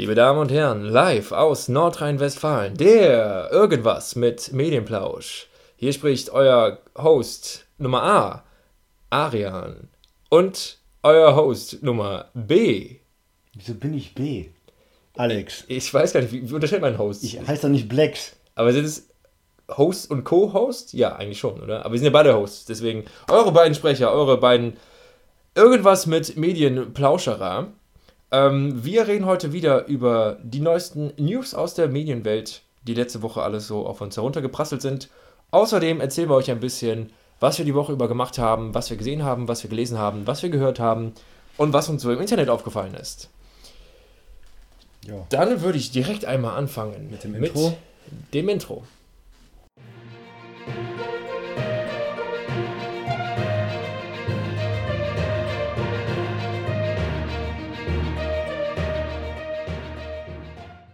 Liebe Damen und Herren, live aus Nordrhein-Westfalen, der Irgendwas mit Medienplausch. Hier spricht euer Host Nummer A, Arian, und euer Host Nummer B. Wieso bin ich B? Alex. Ich weiß gar nicht, wie, wie unterscheidet mein Host? Ich heiße doch nicht Blacks. Aber sind es Host und Co-Host? Ja, eigentlich schon, oder? Aber wir sind ja beide Hosts, deswegen eure beiden Sprecher, eure beiden Irgendwas mit Medienplauscherer. Ähm, wir reden heute wieder über die neuesten News aus der Medienwelt, die letzte Woche alles so auf uns heruntergeprasselt sind. Außerdem erzählen wir euch ein bisschen, was wir die Woche über gemacht haben, was wir gesehen haben, was wir gelesen haben, was wir gehört haben und was uns so im Internet aufgefallen ist. Ja. Dann würde ich direkt einmal anfangen Mit dem Intro? dem Intro.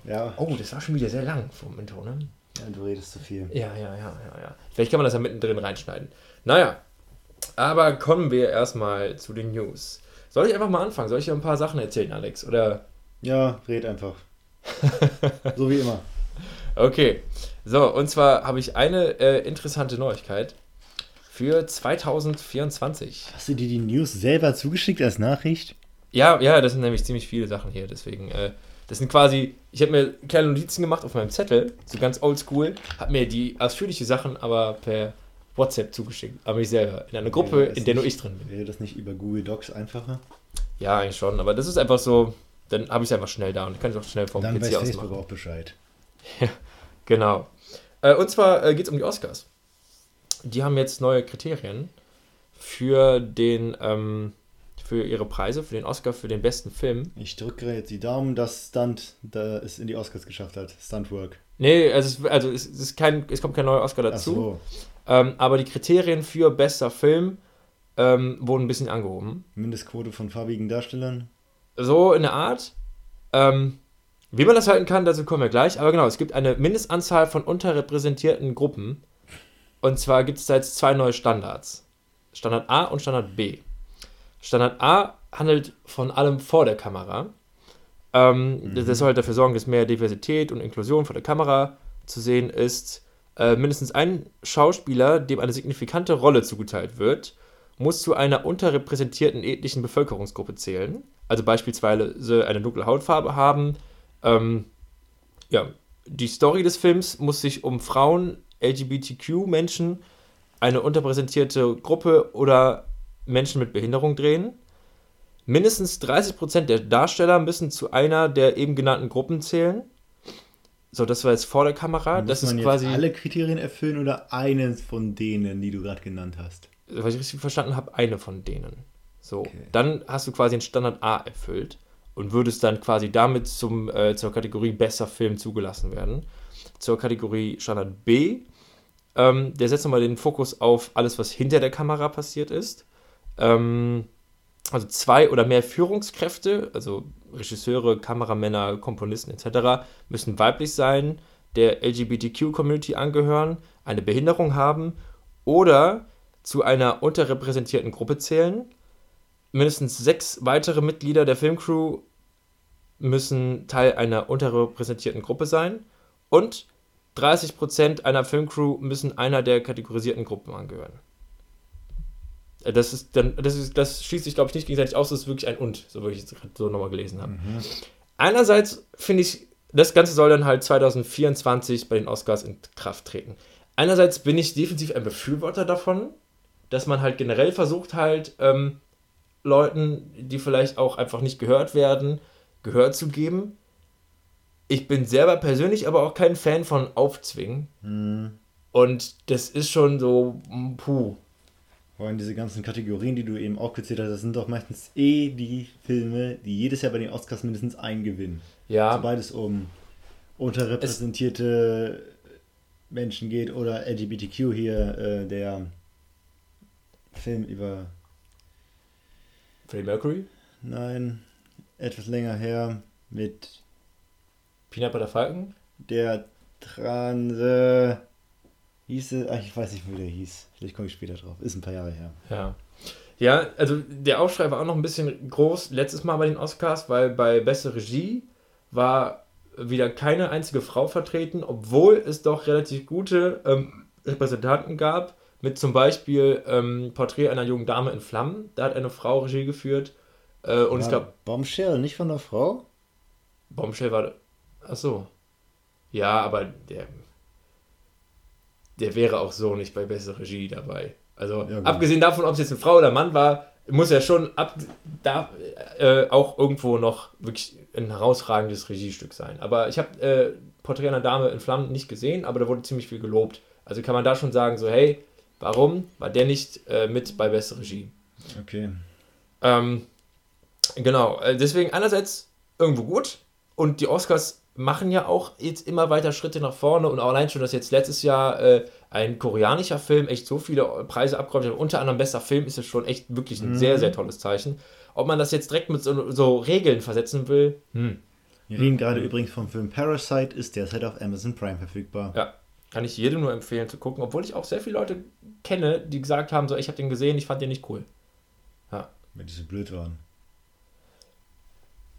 Ja. Oh, das war schon wieder sehr lang vom Intro, ne? ja, du redest zu viel. Ja, ja, ja, ja, ja. Vielleicht kann man das ja mittendrin reinschneiden. Naja, aber kommen wir erstmal zu den News. Soll ich einfach mal anfangen? Soll ich dir ein paar Sachen erzählen, Alex? Oder? Ja, red einfach. so wie immer. Okay. So, und zwar habe ich eine äh, interessante Neuigkeit für 2024. Hast du dir die News selber zugeschickt als Nachricht? Ja, ja, das sind nämlich ziemlich viele Sachen hier, deswegen. Äh, das sind quasi, ich habe mir kleine Notizen gemacht auf meinem Zettel, so ganz oldschool, habe mir die ausführliche Sachen aber per WhatsApp zugeschickt, aber mich selber, in einer Gruppe, in der nur nicht- ich drin bin. Wäre das nicht über Google Docs einfacher? Ja, eigentlich schon, aber das ist einfach so, dann habe ich es einfach schnell da und kann es auch schnell vom Dann weiß PC aus Facebook machen. auch Bescheid. Genau. Äh, und zwar äh, geht es um die Oscars. Die haben jetzt neue Kriterien für den, ähm, für ihre Preise, für den Oscar, für den besten Film. Ich drücke jetzt die Daumen, dass Stunt da es in die Oscars geschafft hat. Stuntwork. Nee, also es, also es, ist kein, es kommt kein neuer Oscar Ach dazu. so. Ähm, aber die Kriterien für bester Film ähm, wurden ein bisschen angehoben. Mindestquote von farbigen Darstellern. So in der Art. Ähm, wie man das halten kann, dazu kommen wir gleich. Aber genau, es gibt eine Mindestanzahl von unterrepräsentierten Gruppen. Und zwar gibt es da jetzt zwei neue Standards. Standard A und Standard B. Standard A handelt von allem vor der Kamera. Ähm, das, das soll halt dafür sorgen, dass mehr Diversität und Inklusion vor der Kamera zu sehen ist. Äh, mindestens ein Schauspieler, dem eine signifikante Rolle zugeteilt wird, muss zu einer unterrepräsentierten ethnischen Bevölkerungsgruppe zählen. Also beispielsweise eine dunkle Hautfarbe haben. Ähm, ja, die Story des Films muss sich um Frauen, LGBTQ-Menschen, eine unterrepräsentierte Gruppe oder Menschen mit Behinderung drehen. Mindestens 30% der Darsteller müssen zu einer der eben genannten Gruppen zählen. So, das war jetzt vor der Kamera. Muss das ist man quasi, jetzt alle Kriterien erfüllen oder eines von denen, die du gerade genannt hast? was ich richtig verstanden habe, eine von denen. So, Okay. dann hast du quasi den Standard A erfüllt und würdest dann quasi damit zum, äh, zur Kategorie besser Film zugelassen werden. Zur Kategorie Standard B, ähm, der setzt nochmal den Fokus auf alles, was hinter der Kamera passiert ist. Ähm, also zwei oder mehr Führungskräfte, also Regisseure, Kameramänner, Komponisten etc., müssen weiblich sein, der LGBTQ-Community angehören, eine Behinderung haben oder zu einer unterrepräsentierten Gruppe zählen. Mindestens sechs weitere Mitglieder der Filmcrew müssen Teil einer unterrepräsentierten Gruppe sein und 30% einer Filmcrew müssen einer der kategorisierten Gruppen angehören. Äh, Das ist dann, das ist, das schließt sich, glaube ich, nicht gegenseitig aus, das ist wirklich ein und, so wie ich es gerade so nochmal gelesen habe. Einerseits finde ich, das Ganze soll dann halt 2024 bei den Oscars in Kraft treten. Einerseits bin ich definitiv ein Befürworter davon, dass man halt generell versucht halt ähm, Leuten, die vielleicht auch einfach nicht gehört werden, Gehör zu geben. Ich bin selber persönlich aber auch kein Fan von Aufzwingen. Hm. Und das ist schon so, puh. Vor allem diese ganzen Kategorien, die du eben aufgezählt hast, das sind doch meistens eh die Filme, die jedes Jahr bei den Oscars mindestens einen gewinnen. Ja, Sobald es um unterrepräsentierte Menschen geht oder LGBTQ hier, äh, der Film über, Freddie Mercury, nein, etwas länger her mit Peanut Butter Falcon. der Transe, hieß ach, ich weiß nicht, wie der hieß. Vielleicht komme ich später drauf. Ist ein paar Jahre her. Ja. Ja, also der Aufschrei war auch noch ein bisschen groß letztes Mal bei den Oscars, weil bei beste Regie war wieder keine einzige Frau vertreten, obwohl es doch relativ gute ähm, Repräsentanten gab, mit zum Beispiel ähm, Porträt einer jungen Dame in Flammen. Da hat eine Frau Regie geführt. Äh, und ja, es gab. Bombshell, nicht von der Frau? Bombshell war. Ach so. Ja, aber der. Der wäre auch so nicht bei bester Regie dabei. Also, Ja, abgesehen davon, ob es jetzt eine Frau oder ein Mann war, muss ja schon ab, da, äh, auch irgendwo noch wirklich ein herausragendes Regiestück sein. Aber ich habe äh, Porträt einer Dame in Flammen nicht gesehen, aber da wurde ziemlich viel gelobt. Also kann man da schon sagen, so, hey, warum war der nicht äh, mit bei bester Regie? Okay. Ähm, genau, äh, deswegen einerseits irgendwo gut und die Oscars machen ja auch jetzt immer weiter Schritte nach vorne und auch allein schon, dass jetzt letztes Jahr äh, ein koreanischer Film echt so viele Preise abgeräumt hat, unter anderem bester Film, ist es schon echt wirklich ein sehr, sehr tolles Zeichen. Ob man das jetzt direkt mit so, so Regeln versetzen will, hm, Wir reden gerade übrigens vom Film Parasite, ist derzeit auf Amazon Prime verfügbar. ja, kann ich jedem nur empfehlen zu gucken, obwohl ich auch sehr viele Leute kenne, die gesagt haben, so, ich habe den gesehen, ich fand den nicht cool. Weil die so blöd waren.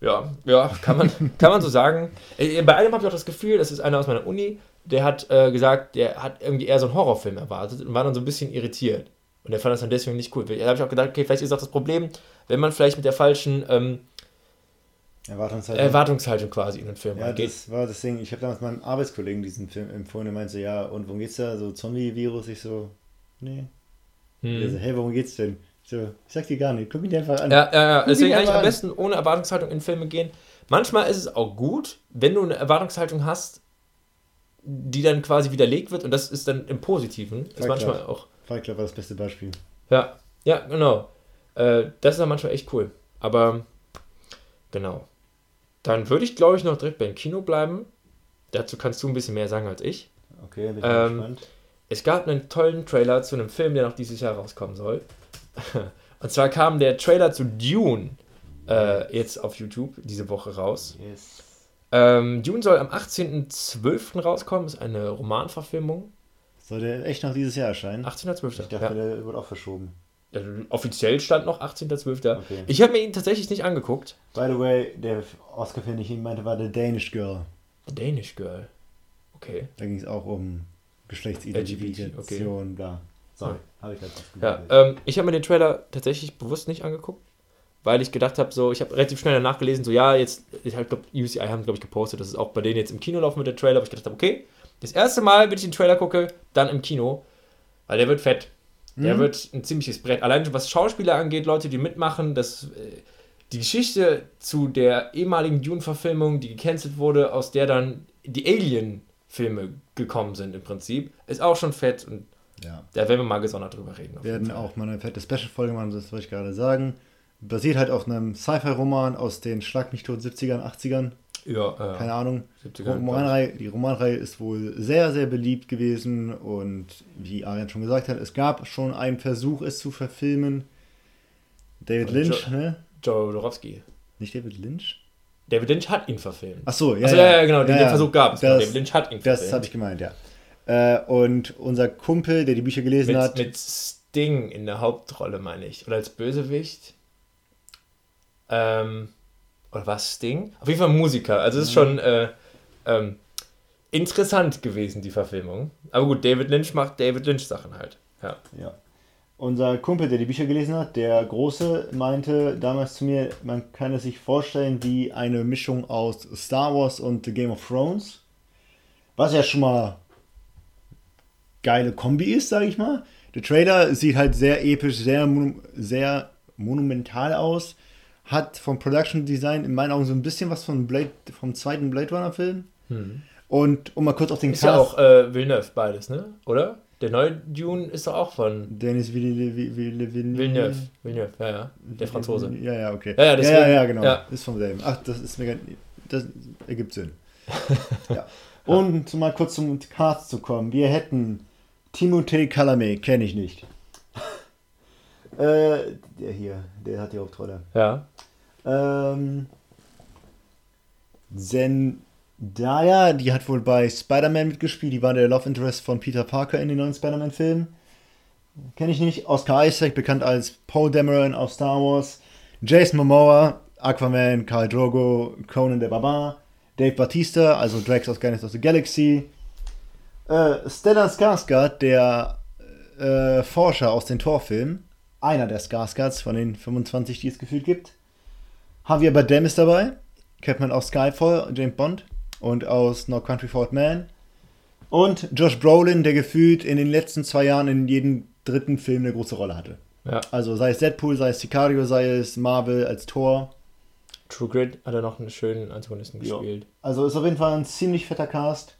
Ja, ja, kann man, kann man so sagen. Äh, Bei einem habe ich auch das Gefühl, das ist einer aus meiner Uni, der hat äh, gesagt, der hat irgendwie eher so einen Horrorfilm erwartet und war dann so ein bisschen irritiert. Und der fand das dann deswegen nicht cool. Da habe ich auch gedacht, okay, vielleicht ist auch das Problem, wenn man vielleicht mit der falschen ähm, Erwartungshaltung. Erwartungshaltung quasi in den Film ja, reingeht. das war das Ding. Ich habe damals meinem Arbeitskollegen diesen Film empfohlen. Der meinte so, ja, und worum geht's da? So Zombie-Virus? Ich so, nee. Hm. hey, worum geht's denn? Ich so, ich sag dir gar nicht. Guck ihn dir einfach an. Ja, ja, ja. Deswegen eigentlich am besten ohne Erwartungshaltung in Filme gehen. Manchmal ist es auch gut, wenn du eine Erwartungshaltung hast, die dann quasi widerlegt wird und das ist dann im Positiven. Ist Fight manchmal Club. auch. Fight Club war das beste Beispiel. Ja, ja, genau. Äh, das ist dann manchmal echt cool. Aber genau. Dann würde ich, glaube ich, noch direkt beim Kino bleiben. Dazu kannst du ein bisschen mehr sagen als ich. Okay, bin ich Ähm, gespannt. Es gab einen tollen Trailer zu einem Film, der noch dieses Jahr rauskommen soll. Und zwar kam der Trailer zu Dune äh, jetzt auf YouTube diese Woche raus. Yes. Ähm, Dune soll am 18.12. rauskommen, ist eine Romanverfilmung. Soll der echt noch dieses Jahr erscheinen? 18.12. Ich dachte, Ja. der wird auch verschoben. Offiziell stand noch 18.12. Okay. Ich habe mir ihn tatsächlich nicht angeguckt. By the way, der Oscar-Film, den ich ihm meinte, war The Danish Girl. Danish Girl. Okay. Da ging es auch um Geschlechtsidentifikation, bla. Sorry, habe ich gerade Ja, ähm, ich habe mir den Trailer tatsächlich bewusst nicht angeguckt, weil ich gedacht habe, so, ich habe relativ schnell danach gelesen, so, ja, jetzt, ich halt, glaub, UCI haben, glaube ich, gepostet, dass es auch bei denen jetzt im Kino laufen mit der Trailer, aber ich gedacht habe, okay, das erste Mal, wenn ich den Trailer gucke, dann im Kino, weil der wird fett. Der Mhm. wird ein ziemliches Brett. Allein schon was Schauspieler angeht, Leute, die mitmachen, das, äh, die Geschichte zu der ehemaligen Dune-Verfilmung, die gecancelt wurde, aus der dann die Alien-Filme gekommen sind im Prinzip, ist auch schon fett und Ja. da werden wir mal gesondert drüber reden. Wir werden auch mal eine fette Special-Folge machen, das wollte ich gerade sagen. Basiert halt auf einem Sci-Fi-Roman aus den Schlag mich tot 70ern, 80ern, Ja, äh, keine Ahnung. 70er, Romanreihe, die Romanreihe ist wohl sehr, sehr beliebt gewesen und wie Arian schon gesagt hat, es gab schon einen Versuch, es zu verfilmen. David Von Lynch, Jo- ne? Joe Dorowski. Nicht David Lynch? David Lynch hat ihn verfilmt. Ach so, ja. Achso, ja, ja, genau, den, ja, den ja. Versuch gab es. Das- David Lynch hat ihn Das verfilmt. habe ich gemeint, ja. Äh, und unser Kumpel, der die Bücher gelesen mit, hat, mit Sting in der Hauptrolle, meine ich. Oder als Bösewicht. Ähm, oder was Sting? Auf jeden Fall Musiker. Also es ist schon äh, ähm, interessant gewesen, die Verfilmung. Aber gut, David Lynch macht David Lynch Sachen halt. Ja. Ja. Unser Kumpel, der die Bücher gelesen hat, der Große, meinte damals zu mir, man kann es sich vorstellen wie eine Mischung aus Star Wars und The Game of Thrones. Was ja schon mal geile Kombi ist, sage ich mal. Der Trailer sieht halt sehr episch, sehr, sehr monumental aus. Hat vom Production Design in meinen Augen so ein bisschen was von Blade, vom zweiten Blade Runner Film. Und um mal kurz auf den Ist ja auch äh, Villeneuve beides, ne? Oder? Der neue Dune ist doch auch von Dennis Villeneuve. Villeneuve. Villeneuve. Ja, ja. Der Franzose. Ja, ja, okay. Ja, ja, ja, deswegen- ja, ja, genau. ja. Ist vom selben. Ach, das ist mir gar Das ergibt Sinn. ja. Und mal kurz zum Cast zu kommen. Wir hätten Timothée Chalamet, kenne ich nicht. äh, der hier, der hat die Hauptrolle. Ja. Ähm, Zendaya, die hat wohl bei Spider-Man mitgespielt. Die war der Love Interest von Peter Parker in den neuen Spider-Man-Filmen. Kenne ich nicht. Oscar Isaac, bekannt als Poe Dameron aus Star Wars. Jason Momoa, Aquaman, Khal Drogo, Conan der Barbar. Dave Batista, also Drax aus Guardians of the Galaxy. Äh, Stellan Skarsgård, der äh, Forscher aus den Torfilmen. Einer der Skarsgårds von den 25, die es gefühlt gibt. Javier Bardem ist dabei. Kennt man aus Skyfall, James Bond. Und aus No Country for Old Man. Und Josh Brolin, der gefühlt in den letzten zwei Jahren in jedem dritten Film eine große Rolle hatte. Ja. Also sei es Deadpool, sei es Sicario, sei es Marvel als Tor. True Grit hat er noch einen schönen Antagonisten Ja. gespielt. Also ist auf jeden Fall ein ziemlich fetter Cast.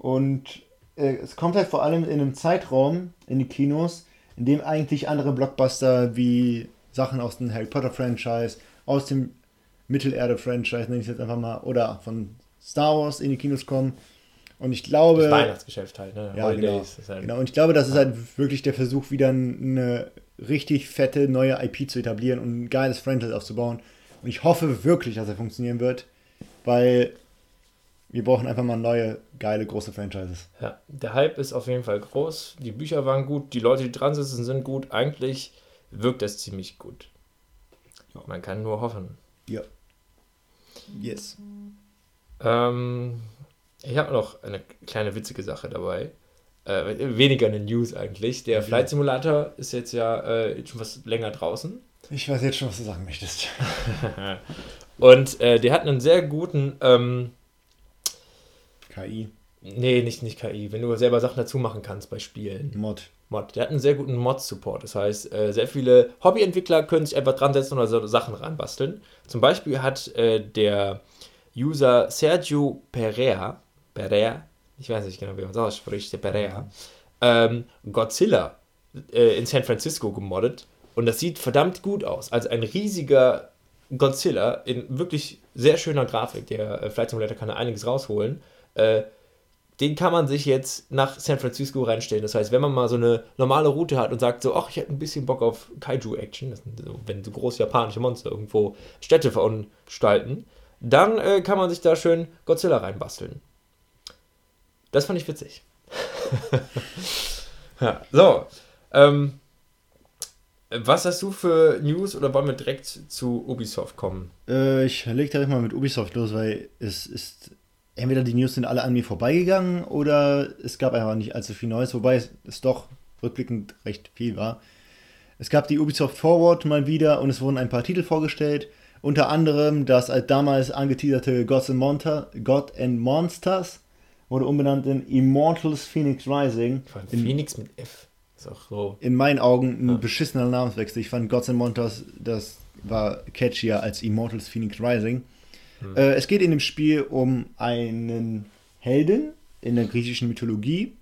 Und äh, es kommt halt vor allem in einem Zeitraum in die Kinos, in dem eigentlich andere Blockbuster wie Sachen aus dem Harry Potter Franchise, aus dem Mittelerde-Franchise, nenne ich es jetzt einfach mal, oder von Star Wars in die Kinos kommen. Und ich glaube. Das Weihnachtsgeschäft halt, ne? Ja, genau. Holidays. Ist halt, genau. Und ich glaube, das ist halt wirklich der Versuch, wieder eine richtig fette neue IP zu etablieren und ein geiles Franchise aufzubauen. Und ich hoffe wirklich, dass er funktionieren wird, weil wir brauchen einfach mal neue, geile, große Franchises. Ja, der Hype ist auf jeden Fall groß. Die Bücher waren gut, die Leute, die dran sitzen, sind gut. Eigentlich wirkt das ziemlich gut. Ja. Man kann nur hoffen. Ja. Yes. Ähm, ich habe noch eine kleine witzige Sache dabei. Äh, weniger eine News eigentlich. Der Ja. Flight Simulator ist jetzt ja äh, schon was länger draußen. Ich weiß jetzt schon, was du sagen möchtest. Und äh, der hat einen sehr guten, ähm, KI, nee, nicht, nicht KI, wenn du selber Sachen dazu machen kannst bei Spielen. Mod. Mod. Der hat einen sehr guten Mod-Support. Das heißt, äh, sehr viele Hobbyentwickler können sich einfach dran setzen oder so Sachen ranbasteln. Zum Beispiel hat äh, der User Sergio Pereira, Pereira, ich weiß nicht genau, wie man es ausspricht, der Pereira, ähm, Godzilla äh, in San Francisco gemoddet. Und das sieht verdammt gut aus. Also ein riesiger Godzilla in wirklich sehr schöner Grafik. Der äh, Flight Simulator kann da einiges rausholen. Äh, den kann man sich jetzt nach San Francisco reinstellen. Das heißt, wenn man mal so eine normale Route hat und sagt so, ach, ich hätte ein bisschen Bock auf Kaiju-Action, so, wenn so große japanische Monster irgendwo Städte verunstalten, dann äh, kann man sich da schön Godzilla reinbasteln. Das fand ich witzig. ja, so. Ähm, was hast du für News oder wollen wir direkt zu Ubisoft kommen? Äh, ich leg direkt mal mit Ubisoft los, weil es ist. Entweder die News sind alle an mir vorbeigegangen oder es gab einfach nicht allzu viel Neues, wobei es, es doch rückblickend recht viel war. Es gab die Ubisoft Forward mal wieder und es wurden ein paar Titel vorgestellt. Unter anderem das als damals angeteaserte Gods and, Monta God and Monsters wurde umbenannt in Immortals Phoenix Rising. In, Phoenix mit F. Ist auch so. in meinen Augen ein Ja. beschissener Namenswechsel. Ich fand Gods and Monsters, das war catchier als Immortals Phoenix Rising. Hm. Äh, es geht in dem Spiel um einen Helden in der griechischen Mythologie.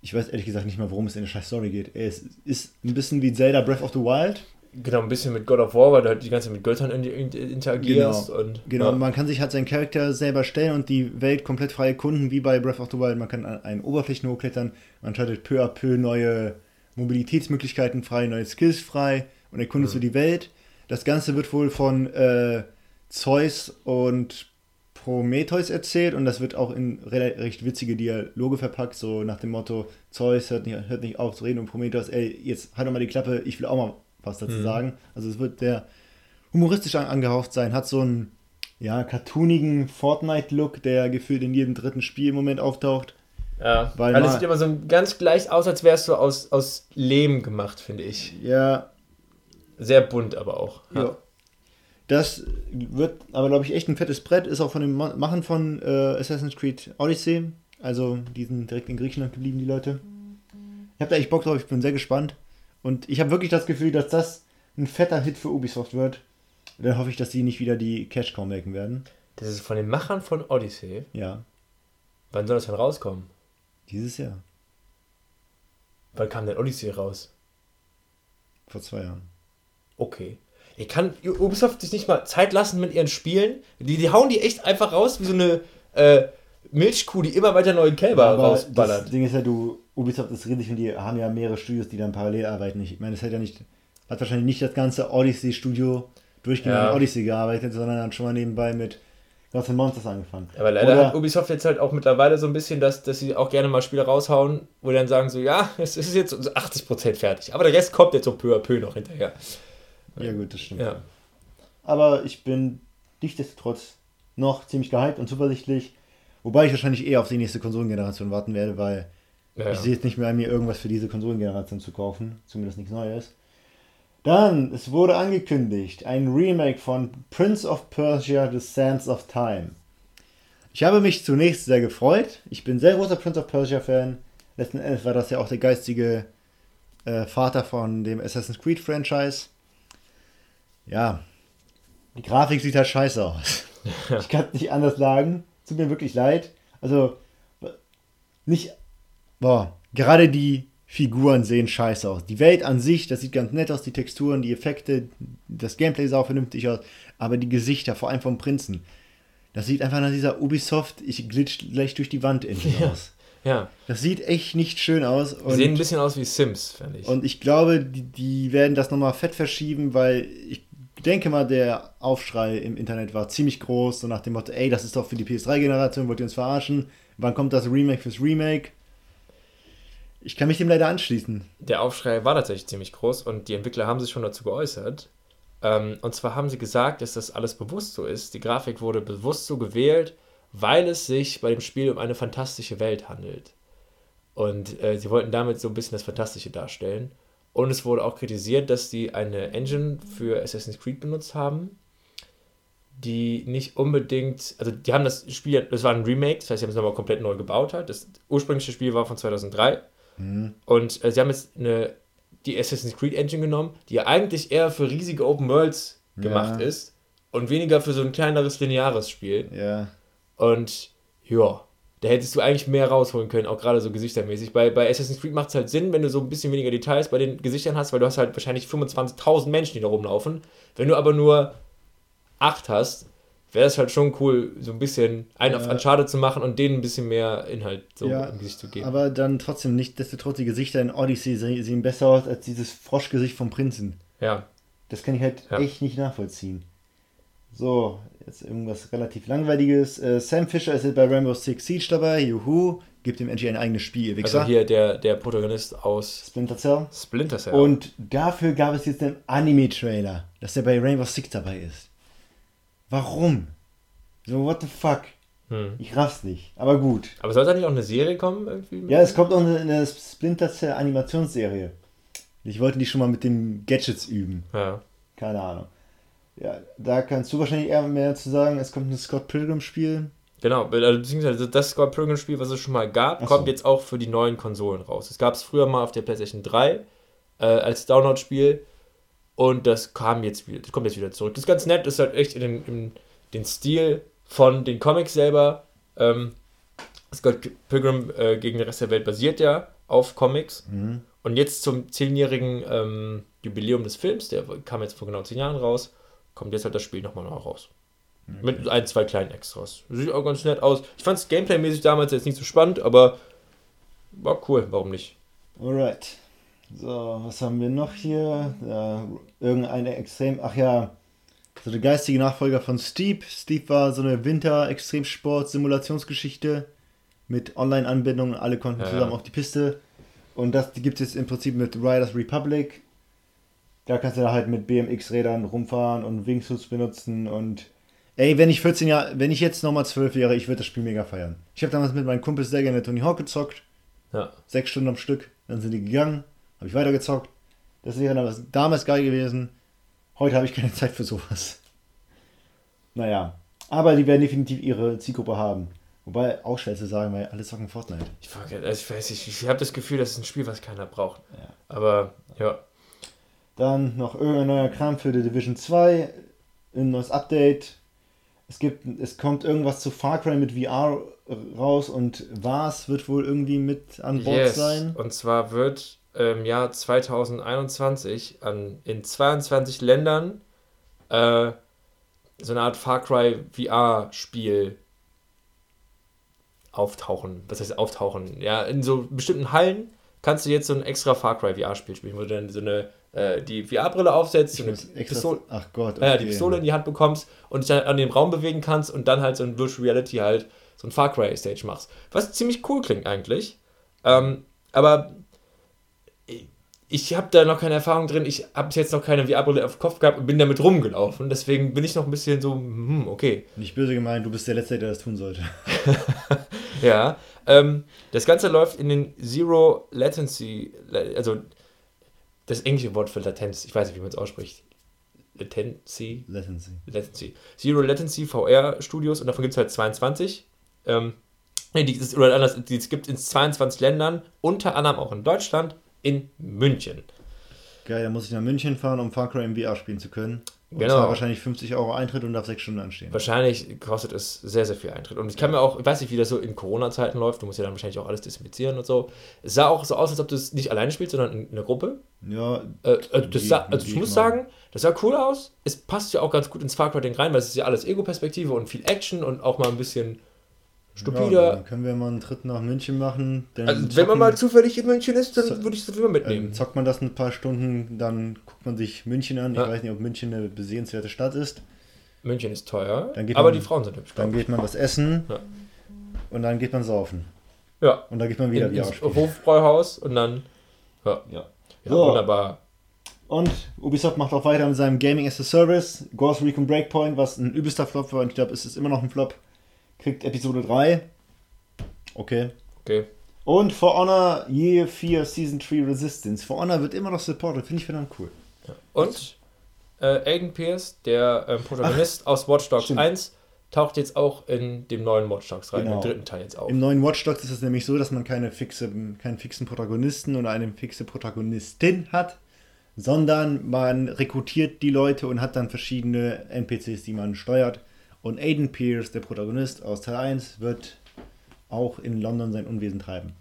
Ich weiß ehrlich gesagt nicht mal, worum es in der scheiß Story geht. Es ist ein bisschen wie Zelda Breath of the Wild. Genau, ein bisschen mit God of War, weil du halt die ganze Zeit mit Göttern in, in, interagierst. Und, Genau, ja. man kann sich halt seinen Charakter selber stellen und die Welt komplett frei erkunden, wie bei Breath of the Wild. Man kann an einen Oberflächen hochklettern, man schaltet peu à peu neue Mobilitätsmöglichkeiten frei, neue Skills frei und erkundet Mhm. so die Welt. Das Ganze wird wohl von äh, Zeus und Prometheus erzählt und das wird auch in re recht witzige Dialoge verpackt, so nach dem Motto, Zeus hört nicht, hört nicht auf zu reden und Prometheus, ey, jetzt halt doch mal die Klappe, ich will auch mal was dazu Mhm. sagen. Also es wird sehr humoristisch an- angehaucht sein, hat so einen ja, cartoonigen Fortnite-Look, der gefühlt in jedem dritten Spiel im Moment auftaucht. ja. weil Alles sieht immer so ganz gleich aus, als wärst du aus, aus Lehm gemacht, finde ich. Ja, Sehr bunt aber auch. ja. Das wird aber, glaube ich, echt ein fettes Brett. Ist auch von dem Ma- Machen von äh, Assassin's Creed Odyssey. Also, die sind direkt in Griechenland geblieben, die Leute. Ich habe da echt Bock drauf, ich bin sehr gespannt. Und ich habe wirklich das Gefühl, dass das ein fetter Hit für Ubisoft wird. Dann hoffe ich, dass die nicht wieder die Cash Cow machen werden. Das ist von den Machern von Odyssey. Ja, Wann soll das denn rauskommen? dieses Jahr. Wann kam denn Odyssey raus? Vor zwei Jahren. Okay. Ich kann Ubisoft sich nicht mal Zeit lassen mit ihren Spielen. Die, die hauen die echt einfach raus wie so eine äh, Milchkuh, die immer weiter neue Kälber Aber rausballert. Das Ding ist ja, du, Ubisoft ist riesig und die haben ja mehrere Studios, die dann parallel arbeiten. Ich meine, es hat ja nicht, hat wahrscheinlich nicht das ganze Odyssey-Studio durchgehend Ja. an Odyssey gearbeitet, sondern dann schon mal nebenbei mit Gods and Monsters angefangen. Aber leider Oder- hat Ubisoft jetzt halt auch mittlerweile so ein bisschen, dass, dass sie auch gerne mal Spiele raushauen, wo die dann sagen so, ja, es ist jetzt so 80% fertig. Aber der Rest kommt jetzt so peu à peu noch hinterher. Ja gut, das stimmt. Ja. Aber ich bin nichtsdestotrotz noch ziemlich gehypt und zuversichtlich. Wobei ich wahrscheinlich eher auf die nächste Konsolengeneration warten werde, weil ja, ich sehe jetzt nicht mehr an mir, irgendwas für diese Konsolengeneration zu kaufen. Zumindest nichts Neues. Dann, es wurde angekündigt, ein Remake von Prince of Persia, The Sands of Time. Ich habe mich zunächst sehr gefreut. Ich bin sehr großer Prince of Persia-Fan. Letzten Endes war das ja auch der geistige äh, Vater von dem Assassin's Creed Franchise. Ja, die Grafik sieht halt scheiße aus. ich kann es nicht anders sagen. Tut mir wirklich leid. Also, nicht. Boah, gerade die Figuren sehen scheiße aus. Die Welt an sich, das sieht ganz nett aus, die Texturen, die Effekte, das Gameplay sah auch vernünftig aus. Aber die Gesichter, vor allem vom Prinzen, das sieht einfach nach dieser Ubisoft, ich glitsch gleich durch die Wand Engine ja. aus. Ja. Das sieht echt nicht schön aus. Und, sehen ein bisschen aus wie Sims, finde ich. Und ich glaube, die, die werden das nochmal fett verschieben, weil ich denke mal, der Aufschrei im Internet war ziemlich groß, so nach dem Motto, ey, das ist doch für die PS3-Generation, wollt ihr uns verarschen? Wann kommt das Remake fürs Remake? Ich kann mich dem leider anschließen. Der Aufschrei war tatsächlich ziemlich groß und die Entwickler haben sich schon dazu geäußert. Ähm, und zwar haben sie gesagt, dass das alles bewusst so ist. Die Grafik wurde bewusst so gewählt, weil es sich bei dem Spiel um eine fantastische Welt handelt. Und äh, sie wollten damit so ein bisschen das Fantastische darstellen. Und es wurde auch kritisiert, dass die eine Engine für Assassin's Creed benutzt haben, die nicht unbedingt, also die haben das Spiel, das war ein Remake, das heißt, sie haben es nochmal komplett neu gebaut. Halt. Das ursprüngliche Spiel war von 2003. Mhm. Und äh, sie haben jetzt eine, die Assassin's Creed Engine genommen, die ja eigentlich eher für riesige Open Worlds gemacht ja. ist und weniger für so ein kleineres lineares Spiel. Ja. Und ja, da hättest du eigentlich mehr rausholen können, auch gerade so gesichtermäßig. Bei, bei Assassin's Creed macht es halt Sinn, wenn du so ein bisschen weniger Details bei den Gesichtern hast, weil du hast halt wahrscheinlich 25.000 Menschen, die da rumlaufen. Wenn du aber nur 8 hast, wäre es halt schon cool, so ein bisschen einen ja. auf Uncharted zu machen und denen ein bisschen mehr Inhalt so ja, im Gesicht zu geben. Aber dann trotzdem nicht, desto trotz die Gesichter in Odyssey sehen besser aus als dieses Froschgesicht vom Prinzen. Ja. Das kann ich halt ja. echt nicht nachvollziehen. So, Jetzt irgendwas relativ langweiliges. Äh, Sam Fisher ist jetzt bei Rainbow Six Siege dabei. Juhu. Gibt ihm endlich ein eigenes Spiel. Wichser. Also hier der, der Protagonist aus Splinter Cell. Splinter Cell. Und dafür gab es jetzt einen Anime-Trailer, dass er bei Rainbow Six dabei ist. Warum? So, what the fuck? Hm. Ich raff's nicht. Aber gut. Aber soll da nicht auch eine Serie kommen? Irgendwie? Ja, es kommt auch eine, eine Splinter Cell Animationsserie. Ich wollte die schon mal mit den Gadgets üben. Ja. Keine Ahnung. Ja, da kannst du wahrscheinlich eher mehr zu sagen. Es kommt ein Scott Pilgrim-Spiel. Genau, also beziehungsweise das Scott Pilgrim-Spiel, was es schon mal gab, so. kommt jetzt auch für die neuen Konsolen raus. Es gab es früher mal auf der PlayStation 3 äh, als Download-Spiel und das kam jetzt wieder, das kommt jetzt wieder zurück. Das ist ganz nett, das ist halt echt in den, in den Stil von den Comics selber. Ähm, Scott Pilgrim äh, gegen den Rest der Welt basiert ja auf Comics. Mhm. Und jetzt zum zehnjährigen ähm, Jubiläum des Films, der kam jetzt vor genau zehn Jahren raus, kommt jetzt halt das Spiel nochmal noch raus. Okay. Mit ein, zwei kleinen Extras. Sieht auch ganz nett aus. Ich fand es gameplaymäßig damals jetzt nicht so spannend, aber war cool, warum nicht? Alright. So, was haben wir noch hier? Ja, irgendeine extrem. Ach ja, so der geistige Nachfolger von Steep. Steep war so eine Winter-Extremsport-Simulationsgeschichte mit Online-Anbindungen. Alle konnten ja, zusammen ja. auf die Piste. Und das gibt es jetzt im Prinzip mit Riders Republic. Da kannst du halt mit BMX-Rädern rumfahren und Wingsuits benutzen und ey, wenn ich 14 Jahre, wenn ich jetzt nochmal 12 wäre, ich würde das Spiel mega feiern. Ich habe damals mit meinen Kumpels sehr gerne Tony Hawk gezockt. Ja. Sechs Stunden am Stück. Dann sind die gegangen, habe ich weitergezockt. Das wäre damals, damals geil gewesen. Heute habe ich keine Zeit für sowas. Naja. Aber die werden definitiv ihre Zielgruppe haben. Wobei auch schwer zu sagen, weil alle zocken Fortnite. Ich, also ich weiß nicht, ich habe das Gefühl, das ist ein Spiel, was keiner braucht. Ja. Aber ja. Dann noch irgendein neuer Kram für die Division 2, ein neues Update. Es gibt, es kommt irgendwas zu Far Cry mit VR raus und was wird wohl irgendwie mit an Bord yes. sein. Und zwar wird im Jahr 2021 an, in 22 Ländern äh, so eine Art Far Cry VR-Spiel auftauchen. Was heißt auftauchen? Ja, in so bestimmten Hallen kannst du jetzt so ein extra Far Cry VR-Spiel spielen, wo du dann so eine äh, die VR-Brille aufsetzt, so eine Pistole, ach Gott, okay. äh, die Pistole in die Hand bekommst und dich dann an dem Raum bewegen kannst und dann halt so ein Virtual Reality halt so ein Far Cry Stage machst. Was ziemlich cool klingt eigentlich. Ähm, aber ich habe da noch keine Erfahrung drin, ich habe jetzt noch keine VR-Brille auf dem Kopf gehabt und bin damit rumgelaufen. Deswegen bin ich noch ein bisschen so, hm, okay. Nicht böse gemeint, du bist der Letzte, der das tun sollte. ja, ähm, das Ganze läuft in den Zero Latency, also das englische Wort für Latenz, ich weiß nicht, wie man es ausspricht. Latency. Latency. Latency. Zero Latency VR Studios und davon gibt es halt 22. Ähm, nee, die, ist, oder anders, die, es gibt in 22 Ländern, unter anderem auch in Deutschland, in München. Geil, dann muss ich nach München fahren, um Far Cry im VR spielen zu können. Und Genau. zwar wahrscheinlich 50 Euro Eintritt und darf 6 Stunden anstehen. Wahrscheinlich kostet es sehr, sehr viel Eintritt. Und ich kann mir auch, ich weiß nicht, wie das so in Corona-Zeiten läuft, du musst ja dann wahrscheinlich auch alles desinfizieren und so. Es sah auch so aus, als ob du es nicht alleine spielst, sondern in einer Gruppe. Ja, Äh, also, das sah, also ich muss sagen, das sah cool aus. Es passt ja auch ganz gut ins Far Cry Ding rein, weil es ist ja alles Ego-Perspektive und viel Action und auch mal ein bisschen ja, stupider. dann können wir mal einen Tritt nach München machen. Also, wenn zocken- man mal zufällig in München ist, dann würde ich es immer mitnehmen. ähm, zockt man das ein paar Stunden, dann guckt man sich München an. Ja. Ich weiß nicht, ob München eine besehenswerte Stadt ist. München ist teuer, Dann geht aber man- die Frauen sind hübsch. Dann geht man was essen Ja. und dann geht man saufen. Ja, Und dann geht man wieder in, VR ins. Hofbräuhaus und dann. Ja, Ja. ja So. wunderbar. Und Ubisoft macht auch weiter mit seinem Gaming as a Service. Ghost Recon Breakpoint, was ein übelster Flop war, und ich glaube, es ist immer noch ein Flop, kriegt Episode 3. Okay. Okay. Und For Honor Year 4 Season 3 Resistance. For Honor wird immer noch supported, finde ich verdammt cool. Und äh, Aiden Pierce, der ähm, Protagonist aus Watch Dogs stimmt. 1, taucht jetzt auch in dem neuen Watch Dogs rein, Genau. im dritten Teil jetzt auf. Im neuen Watch Dogs ist es nämlich so, dass man keine fixe, keinen fixen Protagonisten oder eine fixe Protagonistin hat, sondern man rekrutiert die Leute und hat dann verschiedene NPCs, die man steuert. Und Aiden Pierce, der Protagonist aus Teil 1, wird auch in London sein Unwesen treiben.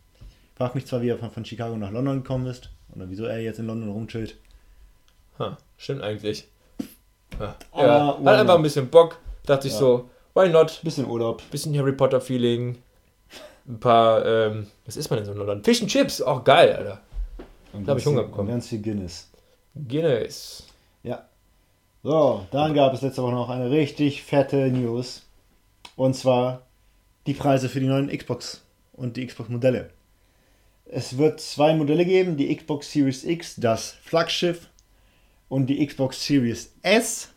Frag mich zwar, wie er von, von Chicago nach London gekommen ist oder wieso er jetzt in London rumchillt. Ha, stimmt eigentlich. Ja, Aber ja, hat einfach ein bisschen Bock. Dachte ich Ja. so, why not? Bisschen Urlaub. Bisschen Harry Potter Feeling. Ein paar, ähm, was ist man denn so in London? Fish and Chips, auch geil, Alter. Und Da hab ich Hunger bekommen. Ganz viel Guinness. Guinness. Ja. So, dann gab es letzte Woche noch eine richtig fette News. Und zwar die Preise für die neuen Xbox und die Xbox-Modelle. Es wird zwei Modelle geben, die Xbox Series X, das Flaggschiff, und die Xbox Series S,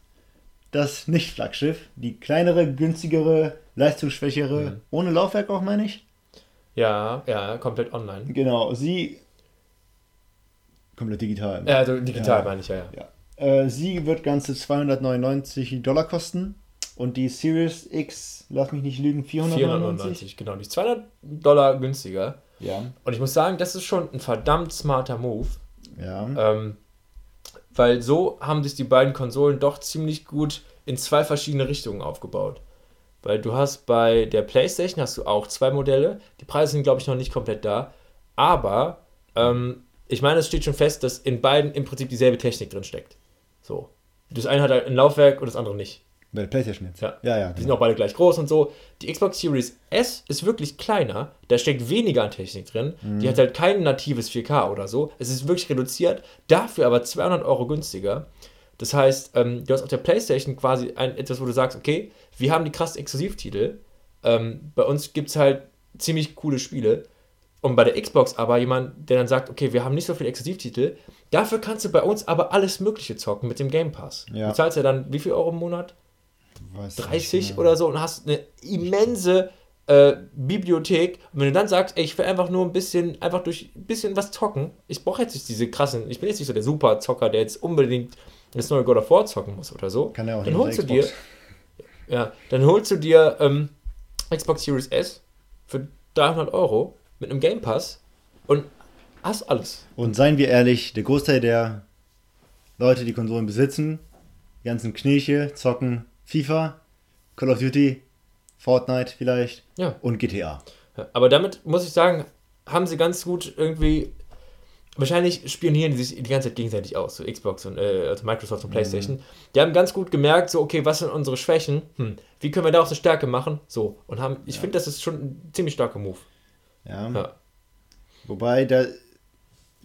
das Nicht-Flaggschiff. Die kleinere, günstigere, leistungsschwächere, Mhm. ohne Laufwerk auch, meine ich. Ja, ja, komplett online. Genau, sie. Komplett digital. Ja, also digital Ja. meine ich, ja, ja. Ja. Äh, sie wird ganze 299 Dollar kosten. Und die Series X, lass mich nicht lügen, 499. 499, genau. Die ist 200 Dollar günstiger. Ja. Und ich muss sagen, das ist schon ein verdammt smarter Move. Ja. Ähm, weil so haben sich die beiden Konsolen doch ziemlich gut in zwei verschiedene Richtungen aufgebaut. Weil du hast bei der PlayStation hast du auch zwei Modelle. Die Preise sind, glaube ich, noch nicht komplett da. Aber ähm, ich meine, es steht schon fest, dass in beiden im Prinzip dieselbe Technik drin steckt. So. Das eine hat halt ein Laufwerk und das andere nicht. Bei der PlayStation jetzt. Ja. ja. ja Die sind genau. auch beide gleich groß und so. Die Xbox Series S ist wirklich kleiner. Da steckt weniger an Technik drin. Die hat halt kein natives 4K oder so. Es ist wirklich reduziert. Dafür aber 200 Euro günstiger. Das heißt, ähm, du hast auf der PlayStation quasi ein, etwas, wo du sagst, okay, wir haben die krassen Exklusivtitel. Ähm, bei uns gibt es halt ziemlich coole Spiele. Und bei der Xbox aber jemand, der dann sagt, okay, wir haben nicht so viele Exklusivtitel. Dafür kannst du bei uns aber alles Mögliche zocken mit dem Game Pass. Ja. Du zahlst ja dann wie viel Euro im Monat? Weiß nicht 30 genau. oder so und hast eine immense äh, Bibliothek. Und wenn du dann sagst, ey, ich will einfach nur ein bisschen, einfach durch ein bisschen was zocken, ich brauche jetzt nicht diese krassen, ich bin jetzt nicht so der Super-Zocker, der jetzt unbedingt das neue God of War zocken muss oder so. Kann er auch dann nicht holst du dir, ja, dann holst du dir ähm, Xbox Series S für 300 Euro mit einem Game Pass und hast alles. Und seien wir ehrlich, der Großteil der Leute, die Konsolen besitzen, die ganzen Knirche, zocken FIFA, Call of Duty, Fortnite vielleicht Ja. und GTA. Ja, Aber damit muss ich sagen, haben sie ganz gut irgendwie. Wahrscheinlich spionieren die sich die ganze Zeit gegenseitig aus, so Xbox und äh, also Microsoft und PlayStation. Die haben ganz gut gemerkt, so, okay, was sind unsere Schwächen? Hm, wie können wir daraus eine Stärke machen? So, und haben, ich finde, das ist schon ein ziemlich starker Move. Ja. Ja. Wobei da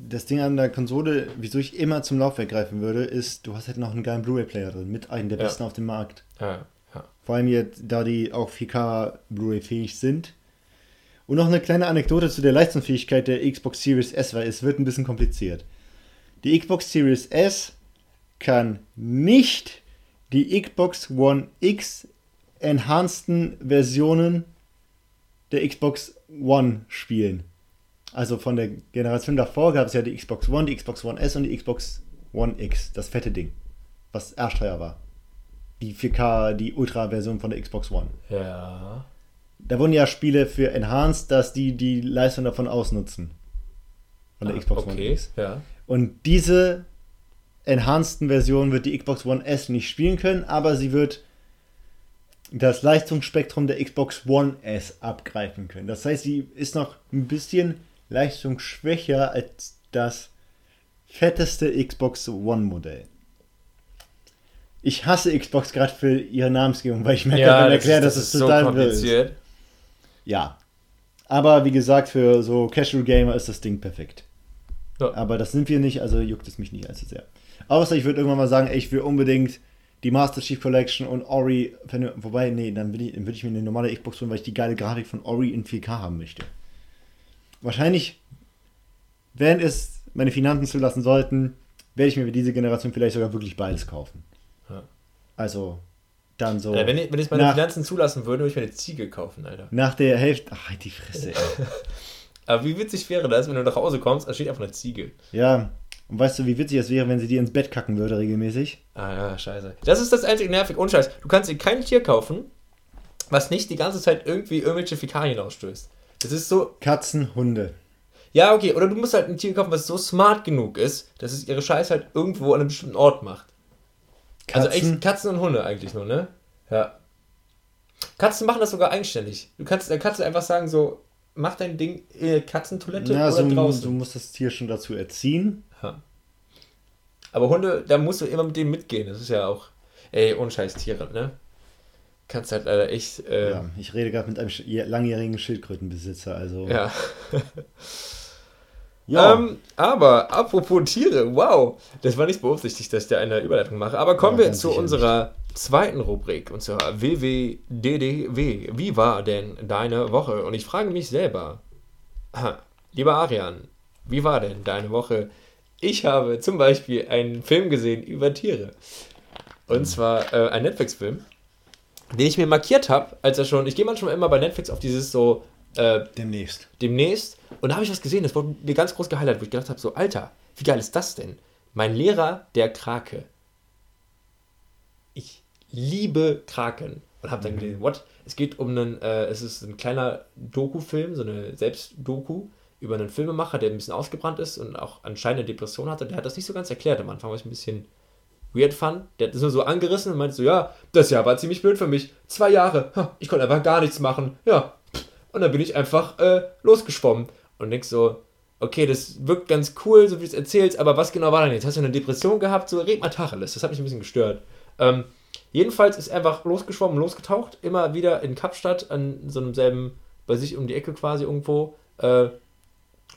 das Ding an der Konsole, wieso ich immer zum Laufwerk greifen würde, ist, du hast halt noch einen geilen Blu-ray-Player drin, mit einem der Ja. besten auf dem Markt. Ja, ja. Vor allem jetzt, da die auch 4K Blu-ray fähig sind. Und noch eine kleine Anekdote zu der Leistungsfähigkeit der Xbox Series S, weil es wird ein bisschen kompliziert. Die Xbox Series S kann nicht die Xbox One X enhanceden Versionen der Xbox One spielen. Also von der Generation davor gab es ja die Xbox One, die Xbox One S und die Xbox One X, das fette Ding, was arschteuer war. Die 4K, die Ultra-Version von der Xbox One. Ja. Da wurden ja Spiele für enhanced, dass die die Leistung davon ausnutzen. Von der Ah, Xbox One okay, X. ja. Und diese enhanceden Version wird die Xbox One S nicht spielen können, aber sie wird das Leistungsspektrum der Xbox One S abgreifen können. Das heißt, sie ist noch ein bisschen leistungsschwächer als das fetteste Xbox One Modell. Ich hasse Xbox gerade für ihre Namensgebung, weil ich merke, Ja, wenn das, erklärt, ist, dass das es ist so total wirr ist. kompliziert. Ja. Aber wie gesagt, für so Casual Gamer ist das Ding perfekt. Ja. Aber das sind wir nicht, also juckt es mich nicht allzu sehr. Außer ich würde irgendwann mal sagen, ey, ich will unbedingt die Master Chief Collection und Ori. Wenn, wobei, nee, dann würde ich, dann würd ich mir eine normale Xbox holen, weil ich die geile Grafik von Ori in 4K haben möchte. Wahrscheinlich, wenn es meine Finanzen zulassen sollten, werde ich mir für diese Generation vielleicht sogar wirklich beides kaufen. Ja. Also, dann so. Alter, wenn, ich, wenn ich meine Nach- Finanzen zulassen würde, würde ich mir eine Ziege kaufen, Alter. Nach der Hälfte. Ach, die Fresse. Aber wie witzig wäre das, wenn du nach Hause kommst, da steht einfach eine Ziege. Ja, und weißt du, wie witzig es wäre, wenn sie dir ins Bett kacken würde regelmäßig? Ah ja, scheiße. Das ist das einzige nervig. Und Scheiß, du kannst dir kein Tier kaufen, was nicht die ganze Zeit irgendwie irgendwelche Fäkalien ausstößt. Das ist so, Katzen, Hunde. ja, okay, oder du musst halt ein Tier kaufen, was so smart genug ist, dass es ihre Scheiße halt irgendwo an einem bestimmten Ort macht. Also Katzen, echt Katzen und Hunde eigentlich nur, ne? Ja. Katzen machen das sogar eigenständig. Du kannst der Katze einfach sagen, so, mach dein Ding in der Katzentoilette na, oder so, draußen. du musst das Tier schon dazu erziehen. Ja. Aber Hunde, da musst du immer mit denen mitgehen. Das ist ja auch, ey, ohne scheiß Tiere, ne? Kannst halt leider echt, äh, Ja, ich rede gerade mit einem sch- langjährigen Schildkrötenbesitzer, also. ja. Ja. Ähm, aber apropos Tiere, wow, das war nicht beabsichtigt, dass ich da eine Überleitung mache. Aber kommen Ja, wir zu unserer zweiten Rubrik, und zwar WWDDW. Wie war denn deine Woche? Und ich frage mich selber, aha, lieber Arian, wie war denn deine Woche? Ich habe zum Beispiel einen Film gesehen über Tiere. Und zwar äh, ein Netflix-Film, den ich mir markiert habe, als er schon, ich gehe manchmal immer bei Netflix auf dieses so, äh, Demnächst. demnächst. Und da habe ich was gesehen, das wurde mir ganz groß gehighlightet, wo ich gedacht habe, so, Alter, wie geil ist das denn? Mein Lehrer, der Krake. Ich liebe Kraken. Und habe dann gelesen, what? Es geht um einen, äh, es ist ein kleiner Doku-Film, so eine Selbstdoku über einen Filmemacher, der ein bisschen ausgebrannt ist und auch anscheinend eine Depression hatte. Der hat das nicht so ganz erklärt am Anfang, was ich ein bisschen weird fand. Der hat das nur so angerissen und meinte so, ja, das Jahr war ziemlich blöd für mich. Zwei Jahre, ha, ich konnte einfach gar nichts machen. Ja, und dann bin ich einfach äh, losgeschwommen. Und denkst so, okay, das wirkt ganz cool, so wie du es erzählst, aber was genau war denn jetzt? Hast du eine Depression gehabt? So, red mal Tacheles. Das hat mich ein bisschen gestört. Ähm, jedenfalls ist er einfach losgeschwommen, losgetaucht, immer wieder in Kapstadt, an so einem selben, bei sich um die Ecke quasi irgendwo, äh,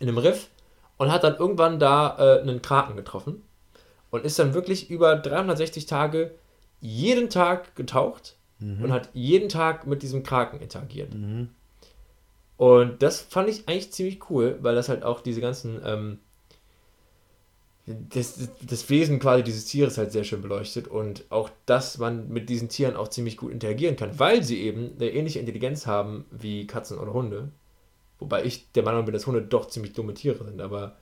in einem Riff und hat dann irgendwann da äh, einen Kraken getroffen und ist dann wirklich über 360 Tage jeden Tag getaucht und hat jeden Tag mit diesem Kraken interagiert. Mhm. Und das fand ich eigentlich ziemlich cool, weil das halt auch diese ganzen, ähm, das, das- das Wesen quasi dieses Tieres halt sehr schön beleuchtet und auch, dass man mit diesen Tieren auch ziemlich gut interagieren kann, weil sie eben eine ähnliche Intelligenz haben wie Katzen oder Hunde. Wobei ich der Meinung bin, dass Hunde doch ziemlich dumme Tiere sind, aber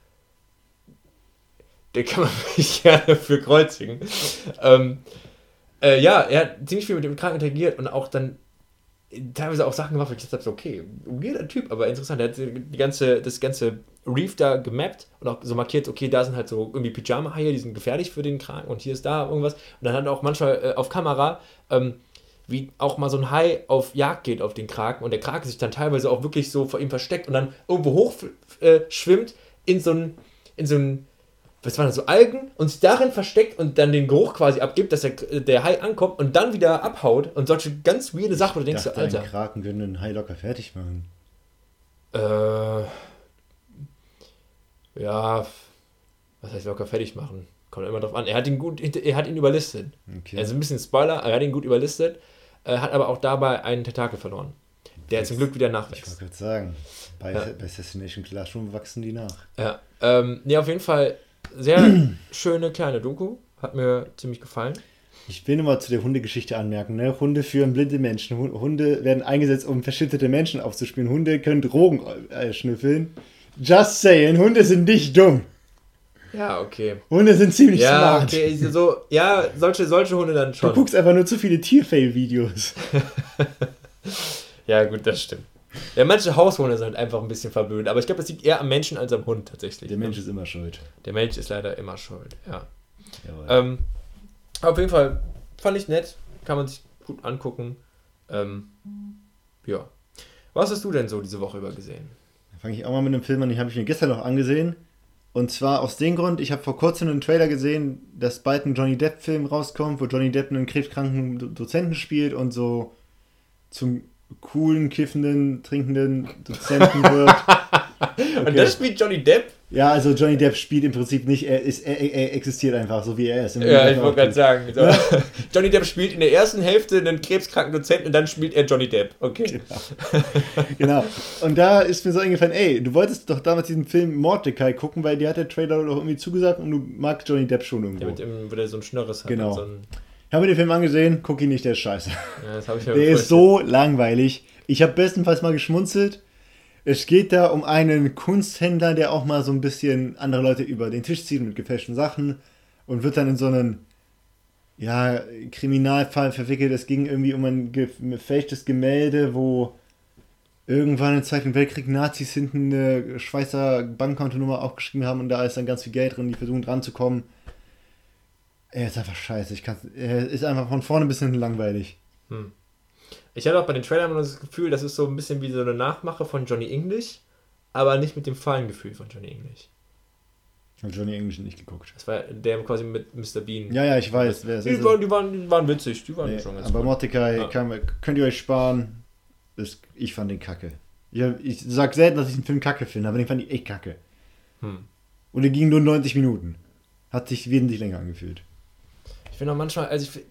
der kann man mich gerne für kreuzigen. ähm, äh, ja, er hat ziemlich viel mit dem Kranken interagiert und auch dann teilweise auch Sachen gemacht, wo ich gedacht habe, so, okay, weirder Typ, aber interessant. Er hat die ganze, das ganze Reef da gemappt und auch so markiert, okay, da sind halt so irgendwie Pyjama-Haie, die sind gefährlich für den Kranken und hier ist da irgendwas. Und dann hat er auch manchmal äh, auf Kamera, ähm, wie auch mal so ein Hai auf Jagd geht auf den Kraken und der Krake sich dann teilweise auch wirklich so vor ihm versteckt und dann irgendwo hoch äh, in so ein, in so ein, was waren das, so Algen und sich darin versteckt und dann den Geruch quasi abgibt, dass der, der Hai ankommt und dann wieder abhaut und solche ganz weirde Sachen, wo du denkst, Dachte, Alter. ein Kraken würde einen Hai locker fertig machen. Äh, ja, was heißt locker fertig machen? Kommt immer drauf an. Er hat ihn gut, er hat ihn überlistet. Okay. Also ein bisschen Spoiler, er hat ihn gut überlistet, äh, hat aber auch dabei einen Tentakel verloren. Der zum Glück wieder ich nachwächst. wollte gerade sagen, bei, Ja. bei Assassination Classroom wachsen die nach. Ja, ähm, nee, auf jeden Fall Sehr schöne kleine Doku. Hat mir ziemlich gefallen. Ich will nur mal zu der Hundegeschichte anmerken. Ne? Hunde führen blinde Menschen. Hunde werden eingesetzt, um verschüttete Menschen aufzuspielen. Hunde können Drogen äh, schnüffeln. Just saying, Hunde sind nicht dumm. Ja, okay. Hunde sind ziemlich ja, smart. Okay, so, ja, solche, solche Hunde dann schon. Du guckst einfach nur zu viele Tierfail-Videos. ja, gut, das stimmt. Ja, manche Haushunde sind einfach ein bisschen verwöhnt, aber ich glaube, das liegt eher am Menschen als am Hund tatsächlich. Der Mensch ist immer schuld. Der Mensch ist leider immer schuld, ja. Ähm, auf jeden Fall fand ich nett, kann man sich gut angucken. Ähm, ja. Was hast du denn so diese Woche über gesehen? fange ich auch mal mit einem Film an, den habe ich mir gestern noch angesehen. Und zwar aus dem Grund, ich habe vor kurzem einen Trailer gesehen, dass bald ein Johnny Depp-Film rauskommt, wo Johnny Depp einen krebskranken Dozenten spielt und so zum coolen, kiffenden, trinkenden Dozenten wird. Okay. Und das spielt Johnny Depp? Ja, also Johnny Depp spielt im Prinzip nicht, er, ist, er, er existiert einfach, so wie er ist. Ja, ich wollte gerade sagen. So. Johnny Depp spielt in der ersten Hälfte einen krebskranken Dozenten und dann spielt er Johnny Depp. Okay. Genau. genau. Und da ist mir so eingefallen, ey, du wolltest doch damals diesen Film Mordecai gucken, weil dir hat der Trailer doch irgendwie zugesagt und du magst Johnny Depp schon irgendwo. Ja, mit dem, wo der so ein Schnörres hat. Genau. So ich habe den Film angesehen, guck ihn nicht, der ist scheiße. Ja, Der ist so langweilig. Ich habe bestenfalls mal geschmunzelt es geht da um einen Kunsthändler, der auch mal so ein bisschen andere Leute über den Tisch zieht mit gefälschten Sachen und wird dann in so einen ja, Kriminalfall verwickelt. Es ging irgendwie um ein gefälschtes Gemälde, wo irgendwann im Zweiten Weltkrieg Nazis hinten eine Schweizer Bankkontonummer aufgeschrieben haben und da ist dann ganz viel Geld drin, die versuchen dran zu kommen. Er ist einfach scheiße. Ich er ist einfach von vorne bis hinten langweilig. Hm. Ich hatte auch bei den Trailern das Gefühl, das ist so ein bisschen wie so eine Nachmache von Johnny English, aber nicht mit dem Fallengefühl von Johnny English. Ich habe Johnny English nicht geguckt. Das war der quasi mit Mr. Bean. Ja, ja, ich weiß. Wer die, war, die, waren, die waren witzig, die waren nee, schon ganz Aber Mordecai ja. kann, könnt ihr euch sparen. Das, ich fand den kacke. Ich, ich sag selten, dass ich den Film kacke finde, aber den fand ich echt kacke. Hm. Und er ging nur 90 Minuten. Hat sich wesentlich länger angefühlt. Ich finde auch manchmal, also ich,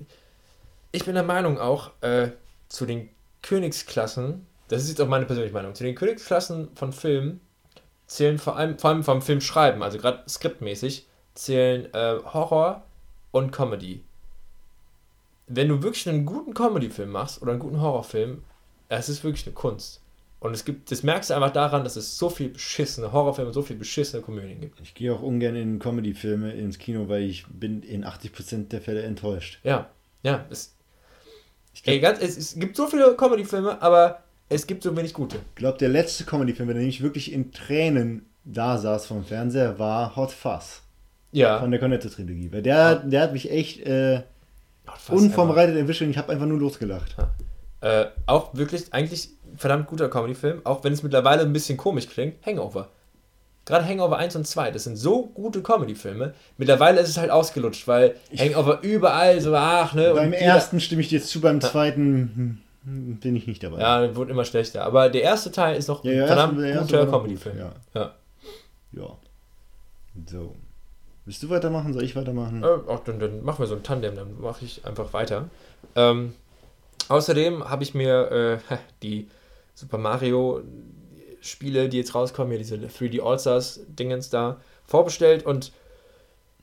ich bin der Meinung auch, äh, zu den Königsklassen, das ist jetzt auch meine persönliche Meinung, zu den Königsklassen von Filmen zählen vor allem, vor allem vom Film schreiben, also gerade skriptmäßig, zählen äh, Horror und Comedy. Wenn du wirklich einen guten Comedy-Film machst oder einen guten Horrorfilm, es ist wirklich eine Kunst. Und es gibt, das merkst du einfach daran, dass es so viel beschissene Horrorfilme, so viel beschissene Komödien gibt. Ich gehe auch ungern in Comedy-Filme ins Kino, weil ich bin in 80% der Fälle enttäuscht. Ja, ja, es, Ey, ganz, es, es gibt so viele Comedy-Filme, aber es gibt so wenig gute. Ich glaube, der letzte Comedy-Film, der nämlich wirklich in Tränen da saß vom Fernseher, war Hot Fuzz. Ja. Von der Cornetto-Trilogie. Weil der, der hat mich echt äh, unvorbereitet erwischt und ich habe einfach nur losgelacht. Äh, auch wirklich, eigentlich verdammt guter Comedy-Film, auch wenn es mittlerweile ein bisschen komisch klingt, Hangover. Gerade Hangover 1 und 2, das sind so gute Comedy-Filme. Mittlerweile ist es halt ausgelutscht, weil ich Hangover überall so, ach, ne. Beim ersten stimme ich dir zu, beim zweiten hm, bin ich nicht dabei. Ja, wird immer schlechter. Aber der erste Teil ist noch ja, ein verdammt guter Comedy-Film. Ja. ja. Ja. So. Willst du weitermachen? Soll ich weitermachen? Äh, ach, dann, dann machen wir so ein Tandem, dann mache ich einfach weiter. Ähm, außerdem habe ich mir äh, die Super Mario Spiele, die jetzt rauskommen, hier diese 3D All-Stars-Dingens da, vorbestellt und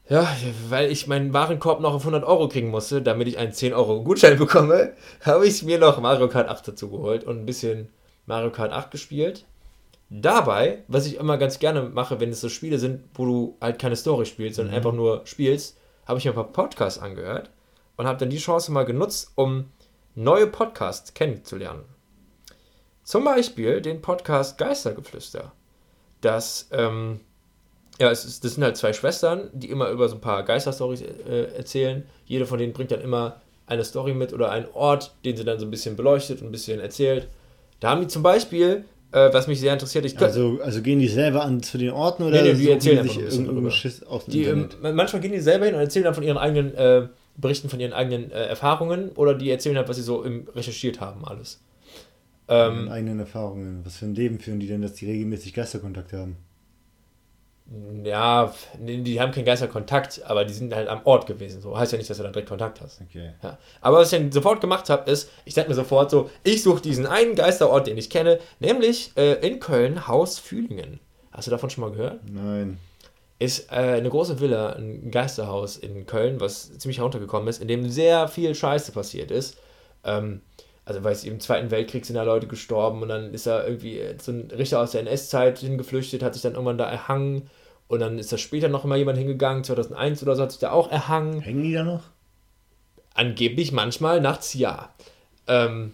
ja, weil ich meinen Warenkorb noch auf 100 Euro kriegen musste, damit ich einen 10 Euro Gutschein bekomme, habe ich mir noch Mario Kart 8 dazu geholt und ein bisschen Mario Kart 8 gespielt. Dabei, was ich immer ganz gerne mache, wenn es so Spiele sind, wo du halt keine Story spielst, sondern mhm. einfach nur spielst, habe ich mir ein paar Podcasts angehört und habe dann die Chance mal genutzt, um neue Podcasts kennenzulernen. Zum Beispiel den Podcast Geistergeflüster. Das, ähm, ja, es ist, das sind halt zwei Schwestern, die immer über so ein paar Geisterstories äh, erzählen. Jede von denen bringt dann immer eine Story mit oder einen Ort, den sie dann so ein bisschen beleuchtet und ein bisschen erzählt. Da haben die zum Beispiel, äh, was mich sehr interessiert, ich also, also gehen die selber an zu den Orten oder nee, nee, die erzählen die sich Schiss aus dem die, ähm, Manchmal gehen die selber hin und erzählen dann von ihren eigenen, äh, berichten von ihren eigenen äh, Erfahrungen oder die erzählen halt, was sie so im, recherchiert haben, alles. Ähm, eigenen Erfahrungen. Was für ein Leben führen die denn, dass die regelmäßig Geisterkontakt haben? Ja, die haben keinen Geisterkontakt, aber die sind halt am Ort gewesen. So heißt ja nicht, dass du dann direkt Kontakt hast. Okay. Ja. Aber was ich dann sofort gemacht habe, ist, ich sag mir sofort so, ich suche diesen einen Geisterort, den ich kenne, nämlich äh, in Köln Haus Fühlingen. Hast du davon schon mal gehört? Nein. ist äh, eine große Villa, ein Geisterhaus in Köln, was ziemlich heruntergekommen ist, in dem sehr viel Scheiße passiert ist. Ähm, also weil es im Zweiten Weltkrieg sind da Leute gestorben und dann ist da irgendwie so ein Richter aus der NS-Zeit hingeflüchtet, hat sich dann irgendwann da erhangen und dann ist da später noch immer jemand hingegangen, 2001 oder so hat sich da auch erhangen. Hängen die da noch? Angeblich manchmal, nachts ja. Ähm,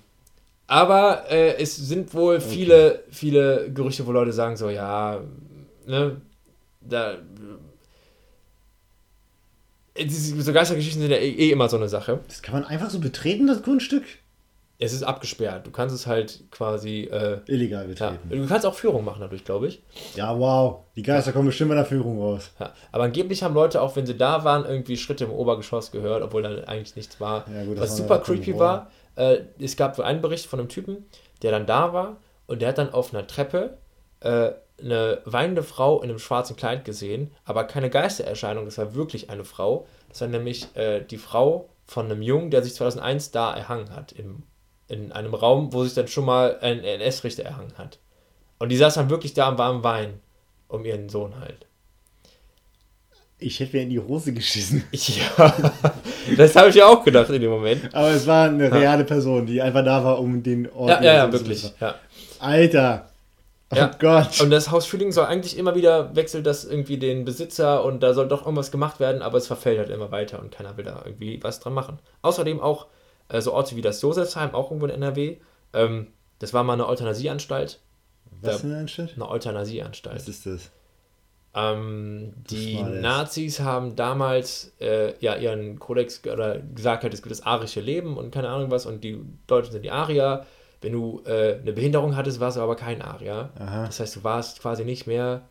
aber äh, es sind wohl okay. viele, viele Gerüchte, wo Leute sagen so, ja, ne, da diese so Geistergeschichten sind ja eh, eh immer so eine Sache. Das kann man einfach so betreten, das Grundstück? Es ist abgesperrt. Du kannst es halt quasi. Äh, Illegal betreten. Ja. Du kannst auch Führung machen dadurch, glaube ich. Ja, wow. Die Geister kommen bestimmt bei der Führung raus. Ja. Aber angeblich haben Leute, auch wenn sie da waren, irgendwie Schritte im Obergeschoss gehört, obwohl da eigentlich nichts war. Ja, gut, Was super creepy war, äh, es gab einen Bericht von einem Typen, der dann da war und der hat dann auf einer Treppe äh, eine weinende Frau in einem schwarzen Kleid gesehen, aber keine Geistererscheinung, das war wirklich eine Frau. Das war nämlich äh, die Frau von einem Jungen, der sich 2001 da erhangen hat, im in einem Raum, wo sich dann schon mal ein NS-Richter erhangen hat. Und die saß dann wirklich da und war am Wein um ihren Sohn halt. Ich hätte mir in die Hose geschissen. Ja, das habe ich ja auch gedacht in dem Moment. Aber es war eine reale Person, die einfach da war, um den Ort Ja, ja, ja wirklich. Ja. Alter. Oh ja. Gott. Und das Haus Fühling soll eigentlich immer wieder wechseln, das irgendwie den Besitzer und da soll doch irgendwas gemacht werden, aber es verfällt halt immer weiter und keiner will da irgendwie was dran machen. Außerdem auch äh, so Orte wie das Josefsheim, auch irgendwo in NRW. Ähm, das war mal eine Euthanasieanstalt. Was ist eine Anstalt? Eine Euthanasieanstalt. Was ist das? Ähm, die Nazis haben damals äh, ja ihren Kodex oder gesagt hat, es gibt das arische Leben und keine Ahnung was und die Deutschen sind die Arier. Wenn du äh, eine Behinderung hattest, warst du aber kein Arier. Aha. Das heißt, du warst quasi nicht mehr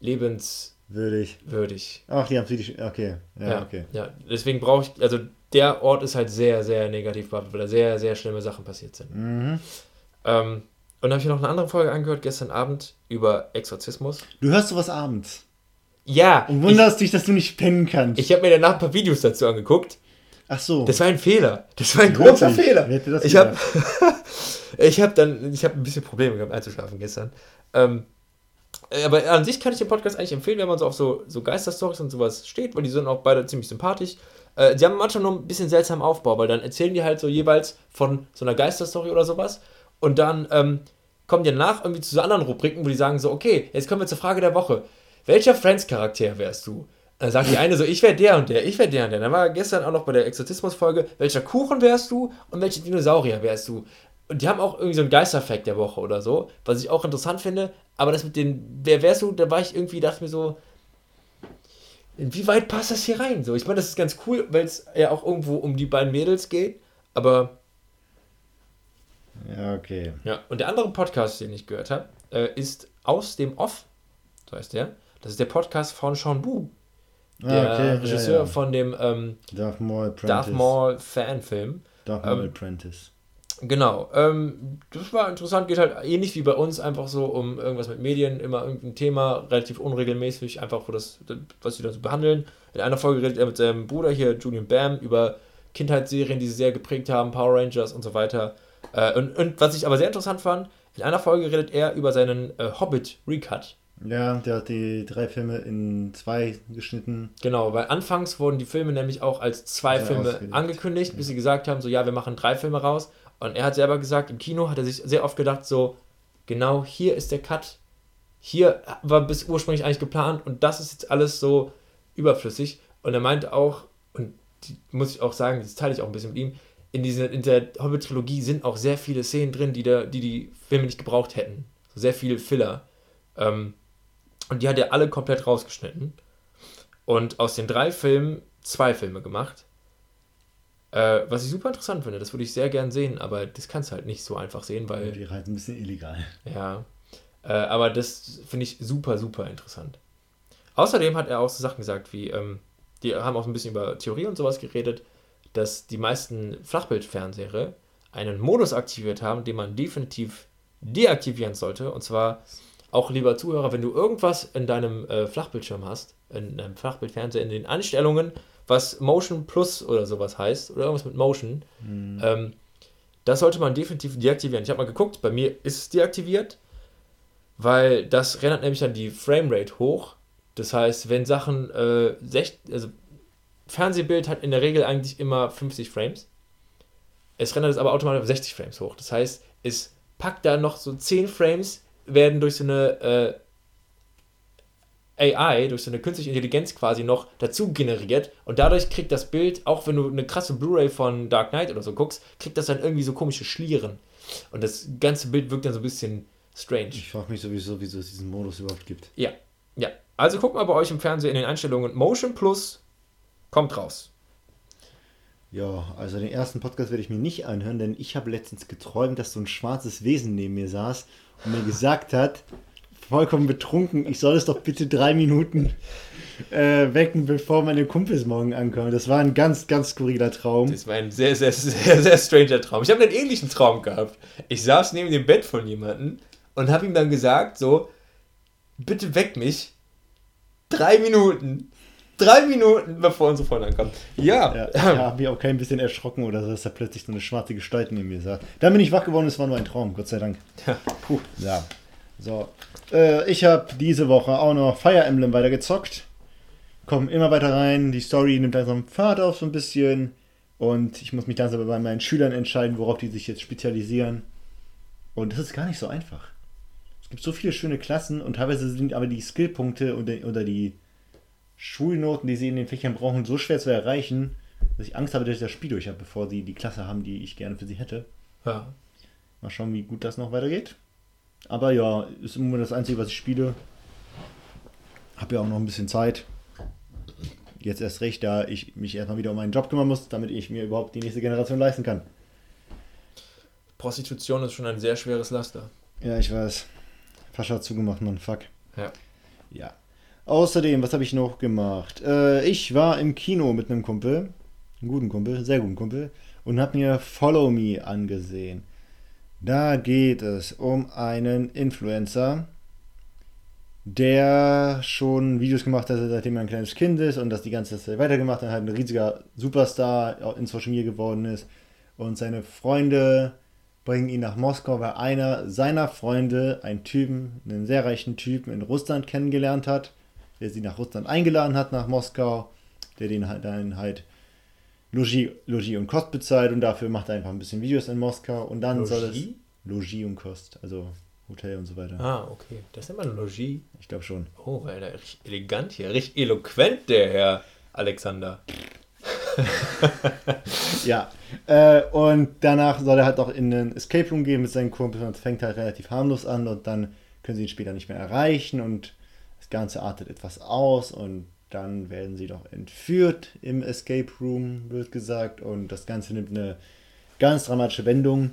lebenswürdig. Würdig. Ach, die haben sie okay. Ja, ja, okay. Ja, deswegen brauche ich, also der Ort ist halt sehr, sehr negativ behaftet, weil da sehr, sehr schlimme Sachen passiert sind. Mhm. Ähm, und dann habe ich noch eine andere Folge angehört gestern Abend über Exorzismus. Du hörst sowas abends? Ja. Und wunderst ich, dich, dass du nicht pennen kannst. Ich habe mir danach ein paar Videos dazu angeguckt. Ach so. Das war ein Fehler. Das war ein Wirklich? großer Fehler. ich habe ich hab dann, ich habe ein bisschen Probleme gehabt einzuschlafen gestern. Ähm, aber an sich kann ich den Podcast eigentlich empfehlen, wenn man so auf so, so Geisterstories und sowas steht, weil die sind auch beide ziemlich sympathisch. Äh, die haben manchmal nur ein bisschen seltsamen Aufbau, weil dann erzählen die halt so jeweils von so einer Geisterstory oder sowas und dann ähm, kommen die danach irgendwie zu so anderen Rubriken, wo die sagen so, okay, jetzt kommen wir zur Frage der Woche. Welcher Friends-Charakter wärst du? Dann sagt die eine so, ich wäre der und der, ich wäre der und der. Dann war gestern auch noch bei der Exorzismus-Folge, welcher Kuchen wärst du und welche Dinosaurier wärst du? Und die haben auch irgendwie so einen Geisterfact der Woche oder so, was ich auch interessant finde. Aber das mit den, wer wärst du, da war ich irgendwie, dachte mir so, inwieweit passt das hier rein? So, ich meine, das ist ganz cool, weil es ja auch irgendwo um die beiden Mädels geht, aber. Ja, okay. Ja, und der andere Podcast, den ich gehört habe, äh, ist Aus dem Off, so heißt der. Das ist der Podcast von Sean Bu. Ah, der ah, okay. Regisseur ja, ja. von dem ähm, Darth Maul Darth Maul Fanfilm. Darth Maul ähm, Apprentice. Genau, ähm, das war interessant, geht halt ähnlich wie bei uns einfach so um irgendwas mit Medien, immer irgendein Thema, relativ unregelmäßig, einfach wo das, was sie da so behandeln. In einer Folge redet er mit seinem Bruder hier, Julian Bam, über Kindheitsserien, die sie sehr geprägt haben, Power Rangers und so weiter. Äh, und, und, was ich aber sehr interessant fand, in einer Folge redet er über seinen äh, Hobbit Recut. Ja, der hat die drei Filme in zwei geschnitten. Genau, weil anfangs wurden die Filme nämlich auch als zwei ja, Filme angekündigt, bis sie gesagt haben, so ja, wir machen drei Filme raus. Und er hat selber gesagt, im Kino hat er sich sehr oft gedacht, so, genau hier ist der Cut. Hier war bis ursprünglich eigentlich geplant und das ist jetzt alles so überflüssig. Und er meinte auch, und muss ich auch sagen, das teile ich auch ein bisschen mit ihm, in, diese, in der Hobbit-Trilogie sind auch sehr viele Szenen drin, die, der, die die Filme nicht gebraucht hätten. sehr viel Filler. Ähm, und die hat er alle komplett rausgeschnitten. Und aus den drei Filmen zwei Filme gemacht. Äh, was ich super interessant finde, das würde ich sehr gern sehen, aber das kannst du halt nicht so einfach sehen, weil. Die reiten ein bisschen illegal. Ja. Äh, aber das finde ich super, super interessant. Außerdem hat er auch so Sachen gesagt, wie, ähm, die haben auch ein bisschen über Theorie und sowas geredet, dass die meisten Flachbildfernseher einen Modus aktiviert haben, den man definitiv deaktivieren sollte. Und zwar auch lieber Zuhörer, wenn du irgendwas in deinem äh, Flachbildschirm hast, in deinem Flachbildfernseher, in den Einstellungen, was Motion Plus oder sowas heißt, oder irgendwas mit Motion. Mhm. Ähm, das sollte man definitiv deaktivieren. Ich habe mal geguckt, bei mir ist es deaktiviert, weil das rendert nämlich dann die Framerate hoch Das heißt, wenn Sachen, äh, sech, also Fernsehbild hat in der Regel eigentlich immer 50 Frames. Es rendert es aber automatisch auf 60 Frames hoch. Das heißt, es packt da noch so 10 Frames, werden durch so eine äh, AI, durch so eine künstliche Intelligenz quasi noch dazu generiert und dadurch kriegt das Bild, auch wenn du eine krasse Blu-ray von Dark Knight oder so guckst, kriegt das dann irgendwie so komische Schlieren. Und das ganze Bild wirkt dann so ein bisschen strange. Ich frage mich sowieso, wieso es diesen Modus überhaupt gibt. Ja, ja. Also guckt mal bei euch im Fernsehen in den Einstellungen Motion Plus kommt raus. Ja, also den ersten Podcast werde ich mir nicht anhören, denn ich habe letztens geträumt, dass so ein schwarzes Wesen neben mir saß und mir gesagt hat, vollkommen betrunken, ich soll es doch bitte drei Minuten äh, wecken, bevor meine Kumpels morgen ankommen. Das war ein ganz, ganz skurriler Traum. Das war ein sehr, sehr, sehr, sehr stranger Traum. Ich habe einen ähnlichen Traum gehabt. Ich saß neben dem Bett von jemandem und habe ihm dann gesagt, so, bitte weck mich. Drei Minuten. Drei Minuten, bevor unsere Freundin ankommt. Ja. Ja, ich habe mich auch kein bisschen erschrocken oder so, dass da plötzlich so eine schwarze Gestalt neben mir saß. Dann bin ich wach geworden, es war nur ein Traum, Gott sei Dank. Ja. Puh. Ja. So. Äh, ich habe diese Woche auch noch Fire Emblem weitergezockt. Kommen immer weiter rein. Die Story nimmt langsam Fahrt auf so ein bisschen. Und ich muss mich dann aber bei meinen Schülern entscheiden, worauf die sich jetzt spezialisieren. Und das ist gar nicht so einfach. Es gibt so viele schöne Klassen und teilweise sind aber die Skillpunkte oder, oder die Schulnoten, die sie in den Fächern brauchen, so schwer zu erreichen, dass ich Angst habe, dass ich das Spiel durch habe, bevor sie die Klasse haben, die ich gerne für sie hätte. ja. Mal schauen, wie gut das noch weitergeht. Aber ja, ist im Moment das Einzige, was ich spiele. Hab ja auch noch ein bisschen Zeit. Jetzt erst recht, da ich mich erstmal wieder um meinen Job kümmern muss, damit ich mir überhaupt die nächste Generation leisten kann. Prostitution ist schon ein sehr schweres Laster. Ja, ich weiß. Fascha hat zugemacht, Mann. Fuck. Ja. Ja. Außerdem, was habe ich noch gemacht? Äh, ich war im Kino mit einem Kumpel, einen guten Kumpel, sehr guten Kumpel, und habe mir Follow Me angesehen. Da geht es um einen Influencer, der schon Videos gemacht hat, seitdem er ein kleines Kind ist und das die ganze Zeit weitergemacht hat, halt ein riesiger Superstar in Social Media geworden ist. Und seine Freunde bringen ihn nach Moskau, weil einer seiner Freunde einen Typen, einen sehr reichen Typen in Russland kennengelernt hat, der sie nach Russland eingeladen hat, nach Moskau, der den halt dann halt Logis, Logis und Kost bezahlt und dafür macht er einfach ein bisschen Videos in Moskau und dann soll es Logis? Logis und Kost, also Hotel und so weiter. Ah, okay. Das nennt man Logis. Ich glaube schon. Oh, weil der richtig elegant hier, richtig eloquent, der Herr Alexander. Ja. Äh, und danach soll er halt auch in einen Escape Room gehen mit seinen Kumpels und es fängt halt relativ harmlos an und dann können sie ihn später nicht mehr erreichen und das Ganze artet etwas aus und dann werden sie doch entführt im Escape Room, wird gesagt, und das Ganze nimmt eine ganz dramatische Wendung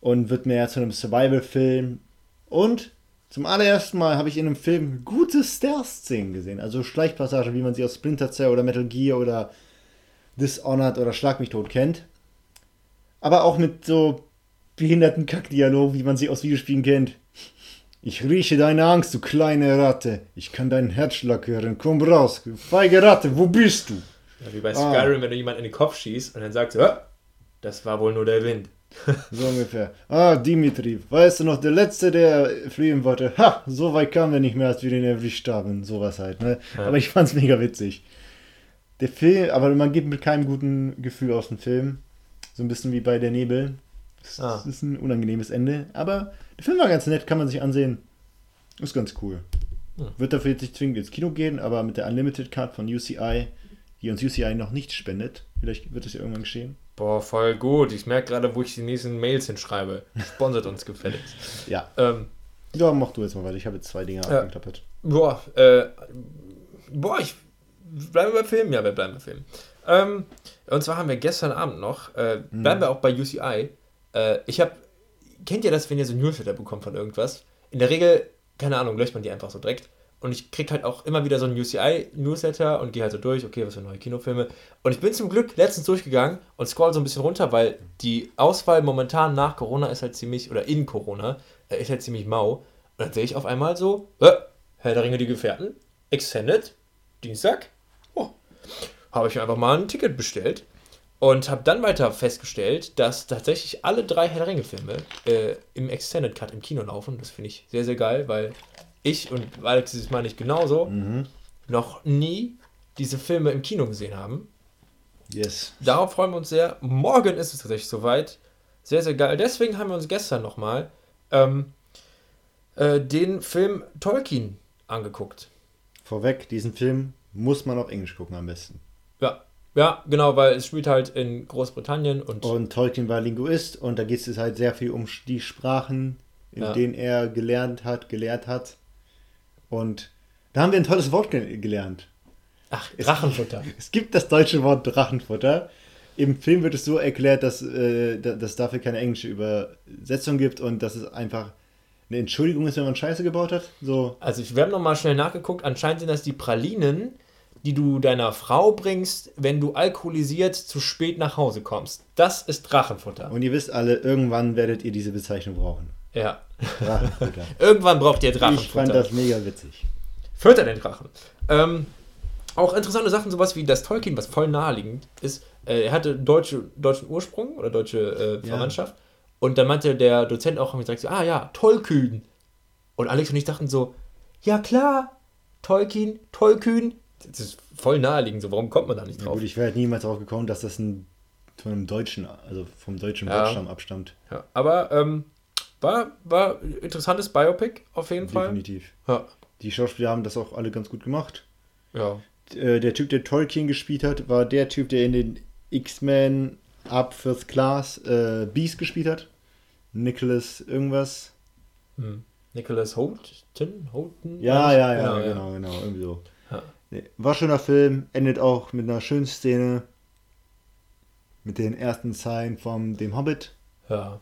und wird mehr zu einem Survival-Film. Und zum allerersten Mal habe ich in einem Film gute Stealth-Szenen gesehen, also Schleichpassagen, wie man sie aus Splinter Cell oder Metal Gear oder Dishonored oder Schlag mich tot kennt. Aber auch mit so behinderten Kackdialog, wie man sie aus Videospielen kennt. Ich rieche deine Angst, du kleine Ratte. Ich kann deinen Herzschlag hören. Komm raus, feige Ratte, wo bist du? Ja, wie bei Ah. Skyrim, wenn du jemanden in den Kopf schießt und dann sagst du, "Ah, das war wohl nur der Wind. So ungefähr. Ah, Dimitri, weißt du noch, der Letzte, der fliehen wollte. Ha, so weit kamen wir nicht mehr, als wir den erwischt haben. Sowas halt, ne? Ja. Aber ich fand's mega witzig. Der Film, aber man geht mit keinem guten Gefühl aus dem Film. So ein bisschen wie bei Der Nebel. Das, Ah. das ist ein unangenehmes Ende. Aber der Film war ganz nett, kann man sich ansehen. Ist ganz cool. Hm. Wird dafür jetzt nicht zwingend ins Kino gehen, aber mit der Unlimited Card von UCI, die uns UCI noch nicht spendet, vielleicht wird es ja irgendwann geschehen. Boah, voll gut. Ich merke gerade, wo ich die nächsten Mails hinschreibe. Sponsert uns gefälligst. Ja. Ähm, Ja, mach du jetzt mal weiter. Ich habe jetzt zwei Dinge Ja. abgeklappert. boah, äh, boah, ich bleibe bei Filmen. Ja, wir bleiben bei Filmen. Ähm, und zwar haben wir gestern Abend noch, äh, bleiben wir auch bei UCI. Äh, ich habe, kennt ihr das, wenn ihr so Newsletter bekommt von irgendwas? In der Regel, keine Ahnung, löscht man die einfach so direkt. Und ich krieg halt auch immer wieder so einen UCI-Newsletter und gehe halt so durch, okay, was für neue Kinofilme. Und ich bin zum Glück letztens durchgegangen und scroll so ein bisschen runter, weil die Auswahl momentan nach Corona ist halt ziemlich, oder in Corona, äh, ist halt ziemlich mau. Und dann sehe ich auf einmal so, äh, Herr der Ringe, die Gefährten, Extended, Dienstag. Oh, habe ich einfach mal ein Ticket bestellt und habe dann weiter festgestellt, dass tatsächlich alle drei Herr der Ringe-Filme äh, im Extended Cut im Kino laufen. Das finde ich sehr, sehr geil, weil ich und Alex ist meine ich genauso, Mhm. noch nie diese Filme im Kino gesehen haben. Yes. Darauf freuen wir uns sehr. Morgen ist es tatsächlich soweit. Sehr, sehr geil. Deswegen haben wir uns gestern nochmal ähm, äh, den Film Tolkien angeguckt. Vorweg, diesen Film muss man auf Englisch gucken am besten. Ja, genau, weil es spielt halt in Großbritannien und Und Tolkien war Linguist und da geht es halt sehr viel um die Sprachen, in Ja. denen er gelernt hat, gelehrt hat. Und da haben wir ein tolles Wort ge gelernt. ach, Drachenfutter. Es gibt das deutsche Wort Drachenfutter. Im Film wird es so erklärt, dass, äh, es dafür keine englische Übersetzung gibt und dass es einfach eine Entschuldigung ist, wenn man Scheiße gebaut hat. So, Also ich, wir haben nochmal schnell nachgeguckt. Anscheinend sind das die Pralinen, die du deiner Frau bringst, wenn du alkoholisiert zu spät nach Hause kommst. Das ist Drachenfutter. und ihr wisst alle, irgendwann werdet ihr diese Bezeichnung brauchen. Ja. Drachenfutter. Irgendwann braucht ihr ich fand Drachenfutter. das mega witzig. Führt er den Drachen. Ähm, auch interessante Sachen, sowas wie das Tolkien, was voll naheliegend ist. Äh, er hatte deutsche, deutschen Ursprung oder deutsche äh, Ja. Verwandtschaft. Und dann meinte der Dozent auch direkt so, ah ja, Tollkühn. Und Alex und ich dachten so, ja klar, Tolkien, Tollkühn. Das ist voll naheliegend, so warum kommt man da nicht Ja, drauf? gut, ich wäre halt niemals darauf gekommen, dass das ein, von einem Deutschen, also vom deutschen Ja. Wortstamm abstammt. Ja, aber ähm, war, war ein interessantes Biopic auf jeden Fall. Definitiv. Ja, Die Schauspieler haben das auch alle ganz gut gemacht. ja. Äh, der Typ, der Tolkien gespielt hat, war der Typ, der in den X-Men Up First Class äh, Beast gespielt hat. Nicholas irgendwas. Hm. Nicholas Holton? Holton? Ja, ja, ja, Genau, genau, genau, irgendwie so. Nee, war schöner Film, endet auch mit einer schönen Szene. Mit den ersten Zeilen vom dem Hobbit. Ja.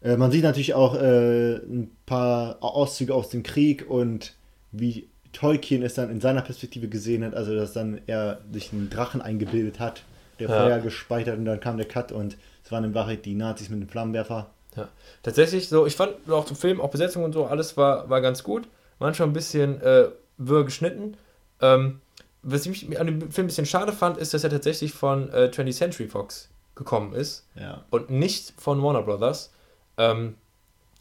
Äh, man sieht natürlich auch äh, ein paar Auszüge aus dem Krieg und wie Tolkien es dann in seiner Perspektive gesehen hat, also dass dann er sich einen Drachen eingebildet hat, der Ja. Feuer gespeichert und dann kam der Cut und es waren in Wahrheit die Nazis mit dem Flammenwerfer. Ja, tatsächlich so, ich fand auch zum Film, auch Besetzung und so, alles war, war ganz gut. Manchmal ein bisschen äh, wirr geschnitten. Ähm, was ich an dem Film ein bisschen schade fand, ist, dass er tatsächlich von äh, 20th Century Fox gekommen ist Ja. und nicht von Warner Brothers. Ähm,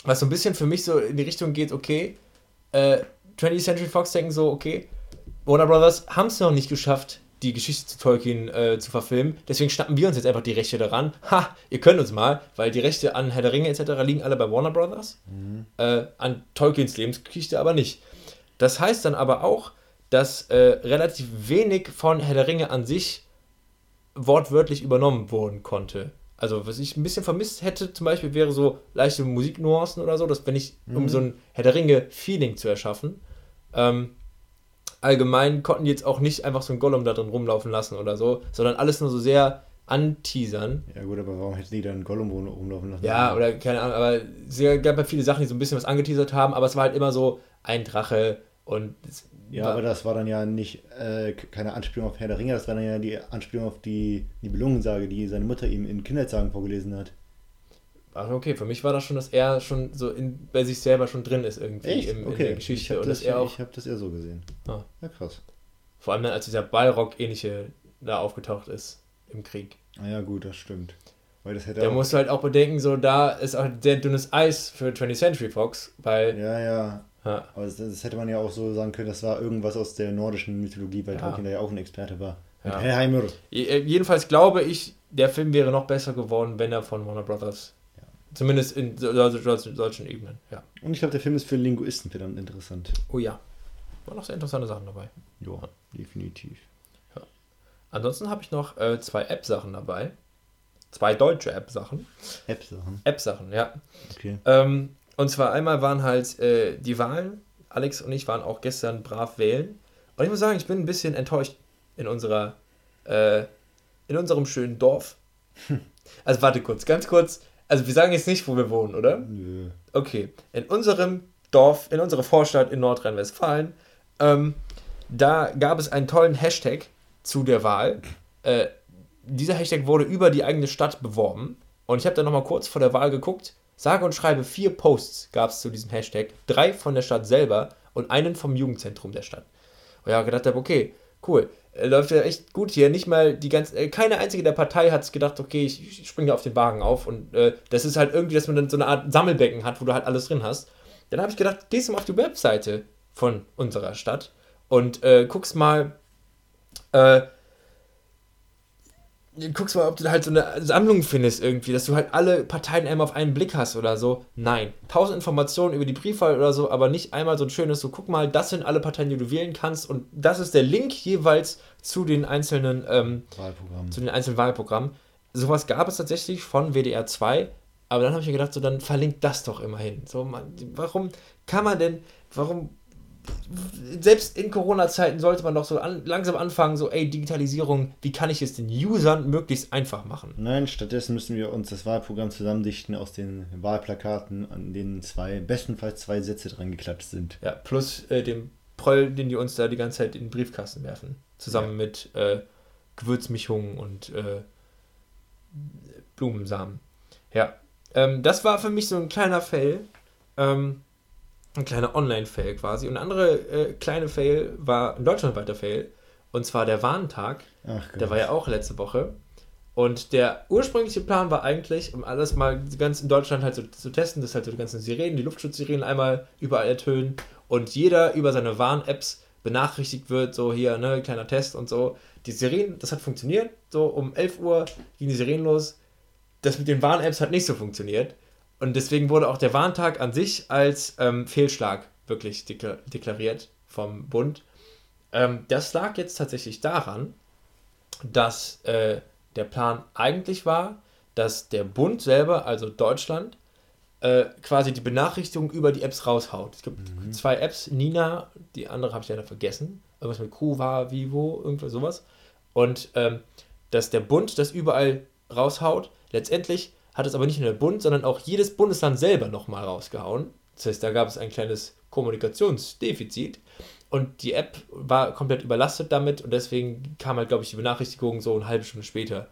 was so ein bisschen für mich so in die Richtung geht, okay, äh, 20th Century Fox denken so, okay, Warner Brothers haben es noch nicht geschafft, die Geschichte zu Tolkien äh, zu verfilmen. Deswegen schnappen wir uns jetzt einfach die Rechte daran. Ha, ihr könnt uns mal, weil die Rechte an Herr der Ringe etc. liegen alle bei Warner Brothers. Äh, an Tolkiens Lebensgeschichte aber nicht. Das heißt dann aber auch, dass äh, relativ wenig von Herr der Ringe an sich wortwörtlich übernommen worden konnte. Also, was ich ein bisschen vermisst hätte, zum Beispiel, wäre so leichte Musiknuancen oder so, dass wenn ich, um so ein Herr der Ringe-Feeling zu erschaffen, ähm, allgemein konnten die jetzt auch nicht einfach so ein Gollum da drin rumlaufen lassen oder so, sondern alles nur so sehr anteasern. Ja gut, aber warum hätten die dann Gollum rum- rumlaufen lassen? Ja, oder keine Ahnung, aber es gab ja viele Sachen, die so ein bisschen was angeteasert haben, aber es war halt immer so ein Drache und es Ja, war, aber das war dann ja nicht äh, keine Anspielung auf Herr der Ringe, das war dann ja die Anspielung auf die Nibelungensage, die seine Mutter ihm in Kindertagen vorgelesen hat. war okay. Für mich war das schon, dass er schon so in, bei sich selber schon drin ist irgendwie im, in der ich Geschichte habe und das, auch, ich hab das eher so gesehen. Ah. Ja, krass. vor allem dann als dieser Ballrock-ähnliche da aufgetaucht ist im Krieg. Ah ja, gut, das stimmt. Weil das hätte Da musst du halt auch bedenken, so da ist auch sehr dünnes Eis für 20th Century Fox, weil Ja, ja. Ja, Aber das, das hätte man ja auch so sagen können, das war irgendwas aus der nordischen Mythologie, weil Ja. Tolkien da ja auch ein Experte war. Ja. Helheimer. Je- äh, Jedenfalls glaube ich, der Film wäre noch besser geworden, wenn er von Warner Brothers. Ja. Zumindest in solchen Ebenen, ja. Und ich glaube, der Film ist für Linguisten verdammt interessant. Oh ja. Waren noch sehr interessante Sachen dabei. Ja, definitiv. Ansonsten habe ich noch äh, zwei App-Sachen dabei. Zwei deutsche App-Sachen. App-Sachen. App-Sachen, ja. Okay. Ähm, und zwar einmal waren halt äh, die Wahlen. Alex und ich waren auch gestern brav wählen. Und ich muss sagen, ich bin ein bisschen enttäuscht in unserer, äh, in unserem schönen Dorf. Also warte kurz, ganz kurz. Also wir sagen jetzt nicht, wo wir wohnen, oder? Nö. Okay. In unserem Dorf, in unserer Vorstadt in Nordrhein-Westfalen, ähm, da gab es einen tollen Hashtag zu der Wahl. Äh, dieser Hashtag wurde über die eigene Stadt beworben. Und ich habe dann nochmal kurz vor der Wahl geguckt. Sage und schreibe vier Posts gab es zu diesem Hashtag. Drei von der Stadt selber und einen vom Jugendzentrum der Stadt. Und ja, gedacht habe, okay, cool. Äh, Läuft ja echt gut hier. Nicht mal die ganze, äh, keine einzige der Partei hat gedacht, okay, ich, springe auf den Wagen auf. Und äh, das ist halt irgendwie, dass man dann so eine Art Sammelbecken hat, wo du halt alles drin hast. Dann habe ich gedacht, gehst du mal auf die Webseite von unserer Stadt und äh, guckst mal, äh, guckst mal, ob du halt so eine Sammlung findest irgendwie, dass du halt alle Parteien einmal auf einen Blick hast oder so. Nein. Tausend Informationen über die Briefwahl oder so, aber nicht einmal so ein schönes, so guck mal, das sind alle Parteien, die du wählen kannst und das ist der Link jeweils zu den einzelnen ähm, Wahlprogrammen. Zu den einzelnen Wahlprogrammen. Sowas gab es tatsächlich von WDR 2, aber dann habe ich mir gedacht, so dann verlinkt das doch immerhin. So, man, warum kann man denn, warum selbst in Corona-Zeiten sollte man doch so an, langsam anfangen, so, ey, Digitalisierung, wie kann ich es den Usern möglichst einfach machen? Nein, stattdessen müssen wir uns das Wahlprogramm zusammendichten aus den Wahlplakaten, an denen zwei, bestenfalls zwei Sätze dran geklatscht sind. Ja, plus äh, dem Proll, den die uns da die ganze Zeit in den Briefkasten werfen. Zusammen ja. mit äh, Gewürzmischungen und äh, Blumensamen. Ja, ähm, das war für mich so ein kleiner Fail. Ähm, ein kleiner Online-Fail quasi. Und ein anderer äh, kleine Fail war ein deutschlandweiter Fail. Und zwar der Warntag. Ach, der war ja auch letzte Woche. Und der ursprüngliche Plan war eigentlich, um alles mal ganz in Deutschland halt so zu testen, dass halt so die ganzen Sirenen, die Luftschutzsirenen einmal überall ertönen und jeder über seine Warn-Apps benachrichtigt wird, so hier, ne, kleiner Test und so. Die Sirenen, das hat funktioniert. So um 11 Uhr ging die Sirenen los. Das mit den Warn-Apps hat nicht so funktioniert. Und deswegen wurde auch der Warntag an sich als ähm, Fehlschlag wirklich deklariert vom Bund. Ähm, das lag jetzt tatsächlich daran, dass äh, der Plan eigentlich war, dass der Bund selber, also Deutschland, äh, quasi die Benachrichtigung über die Apps raushaut. Es gibt mhm. zwei Apps, Nina, die andere habe ich leider vergessen. Irgendwas mit Kuva, Vivo, irgendwas sowas. Und ähm, dass der Bund das überall raushaut. Letztendlich hat es aber nicht nur der Bund, sondern auch jedes Bundesland selber nochmal rausgehauen. Das heißt, da gab es ein kleines Kommunikationsdefizit und die App war komplett überlastet damit und deswegen kam halt, glaube ich, die Benachrichtigung so eine halbe Stunde später.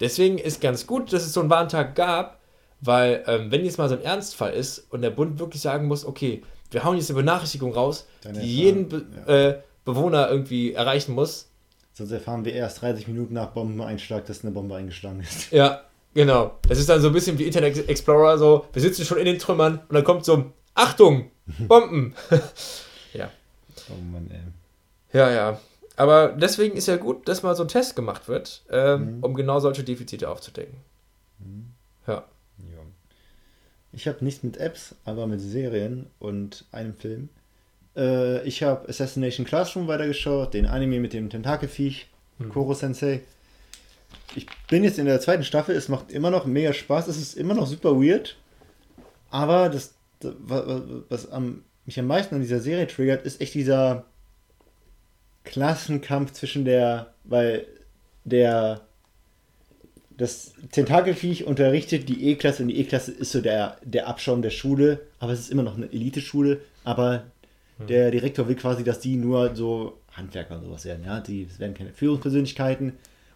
Deswegen ist ganz gut, dass es so einen Warntag gab, weil ähm, wenn jetzt mal so ein Ernstfall ist und der Bund wirklich sagen muss, okay, wir hauen jetzt eine Benachrichtigung raus, Dann die jeden Be ja. äh, Bewohner irgendwie erreichen muss. Sonst erfahren wir erst 30 Minuten nach Bombeneinschlag, dass eine Bombe eingeschlagen ist. Ja, Genau. Das ist dann so ein bisschen wie Internet Explorer, so, wir sitzen schon in den Trümmern und dann kommt so, Achtung, Bomben. ja. Oh Mann, ey. Ja, ja. Aber deswegen ist ja gut, dass mal so ein Test gemacht wird, ähm, mhm. um genau solche Defizite aufzudecken. Mhm. Ja. ja. Ich habe nichts mit Apps, aber mit Serien und einem Film. Äh, ich habe Assassination Classroom weitergeschaut, den Anime mit dem Tentakelfiech, mhm. Koro Sensei ich bin jetzt in der zweiten Staffel, es macht immer noch mega Spaß, es ist immer noch super weird, aber das, was am, mich am meisten an dieser Serie triggert, ist echt dieser Klassenkampf zwischen der, weil der das Tentakelviech unterrichtet die E-Klasse und die E-Klasse ist so der, der Abschaum der Schule, aber es ist immer noch eine Elite-Schule, aber hm. der Direktor will quasi, dass die nur so Handwerker und sowas werden, ja, die werden keine Führungspersönlichkeiten,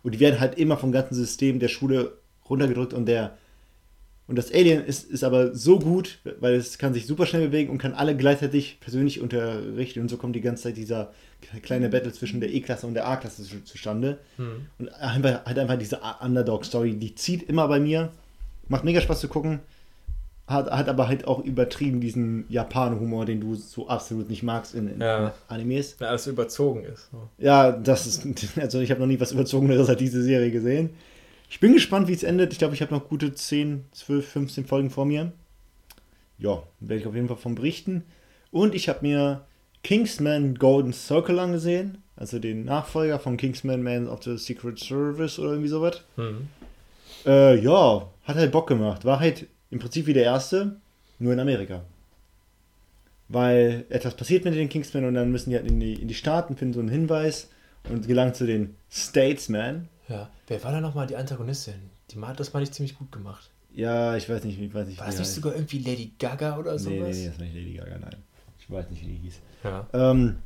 und die werden halt immer vom ganzen System der Schule runtergedrückt und der und das Alien ist, ist aber so gut, weil es kann sich super schnell bewegen und kann alle gleichzeitig persönlich unterrichten. Und so kommt die ganze Zeit dieser kleine Battle zwischen der E-Klasse und der A-Klasse zustande. Hm. Und einfach, halt einfach diese Underdog-Story, die zieht immer bei mir. Macht mega Spaß zu gucken. Hat, hat aber halt auch übertrieben diesen Japaner-Humor, den du so absolut nicht magst in, in ja. Animes. Ja, alles überzogen ist. So. Ja, das ist, also ich habe noch nie was Überzogeneres als diese Serie gesehen. Ich bin gespannt, wie es endet. Ich glaube, ich habe noch gute 10, 12, 15 Folgen vor mir. Ja, werde ich auf jeden Fall von berichten. Und ich habe mir Kingsman Golden Circle angesehen, also den Nachfolger von Kingsman Man of the Secret Service oder irgendwie sowas. Mhm. Äh, ja, hat halt Bock gemacht. War halt im Prinzip wie der erste, nur in Amerika. Weil etwas passiert mit den Kingsmen und dann müssen die halt in die, in die Staaten, finden so einen Hinweis und gelangen zu den Statesmen. Ja, wer war da nochmal die Antagonistin? Die hat das mal nicht ziemlich gut gemacht. Ja, ich weiß nicht, ich weiß nicht. War das nicht sogar irgendwie Lady Gaga oder sowas? Nee, nee, nee, das ist nicht Lady Gaga, nein. Ich weiß nicht, wie die hieß. Ja. Ähm,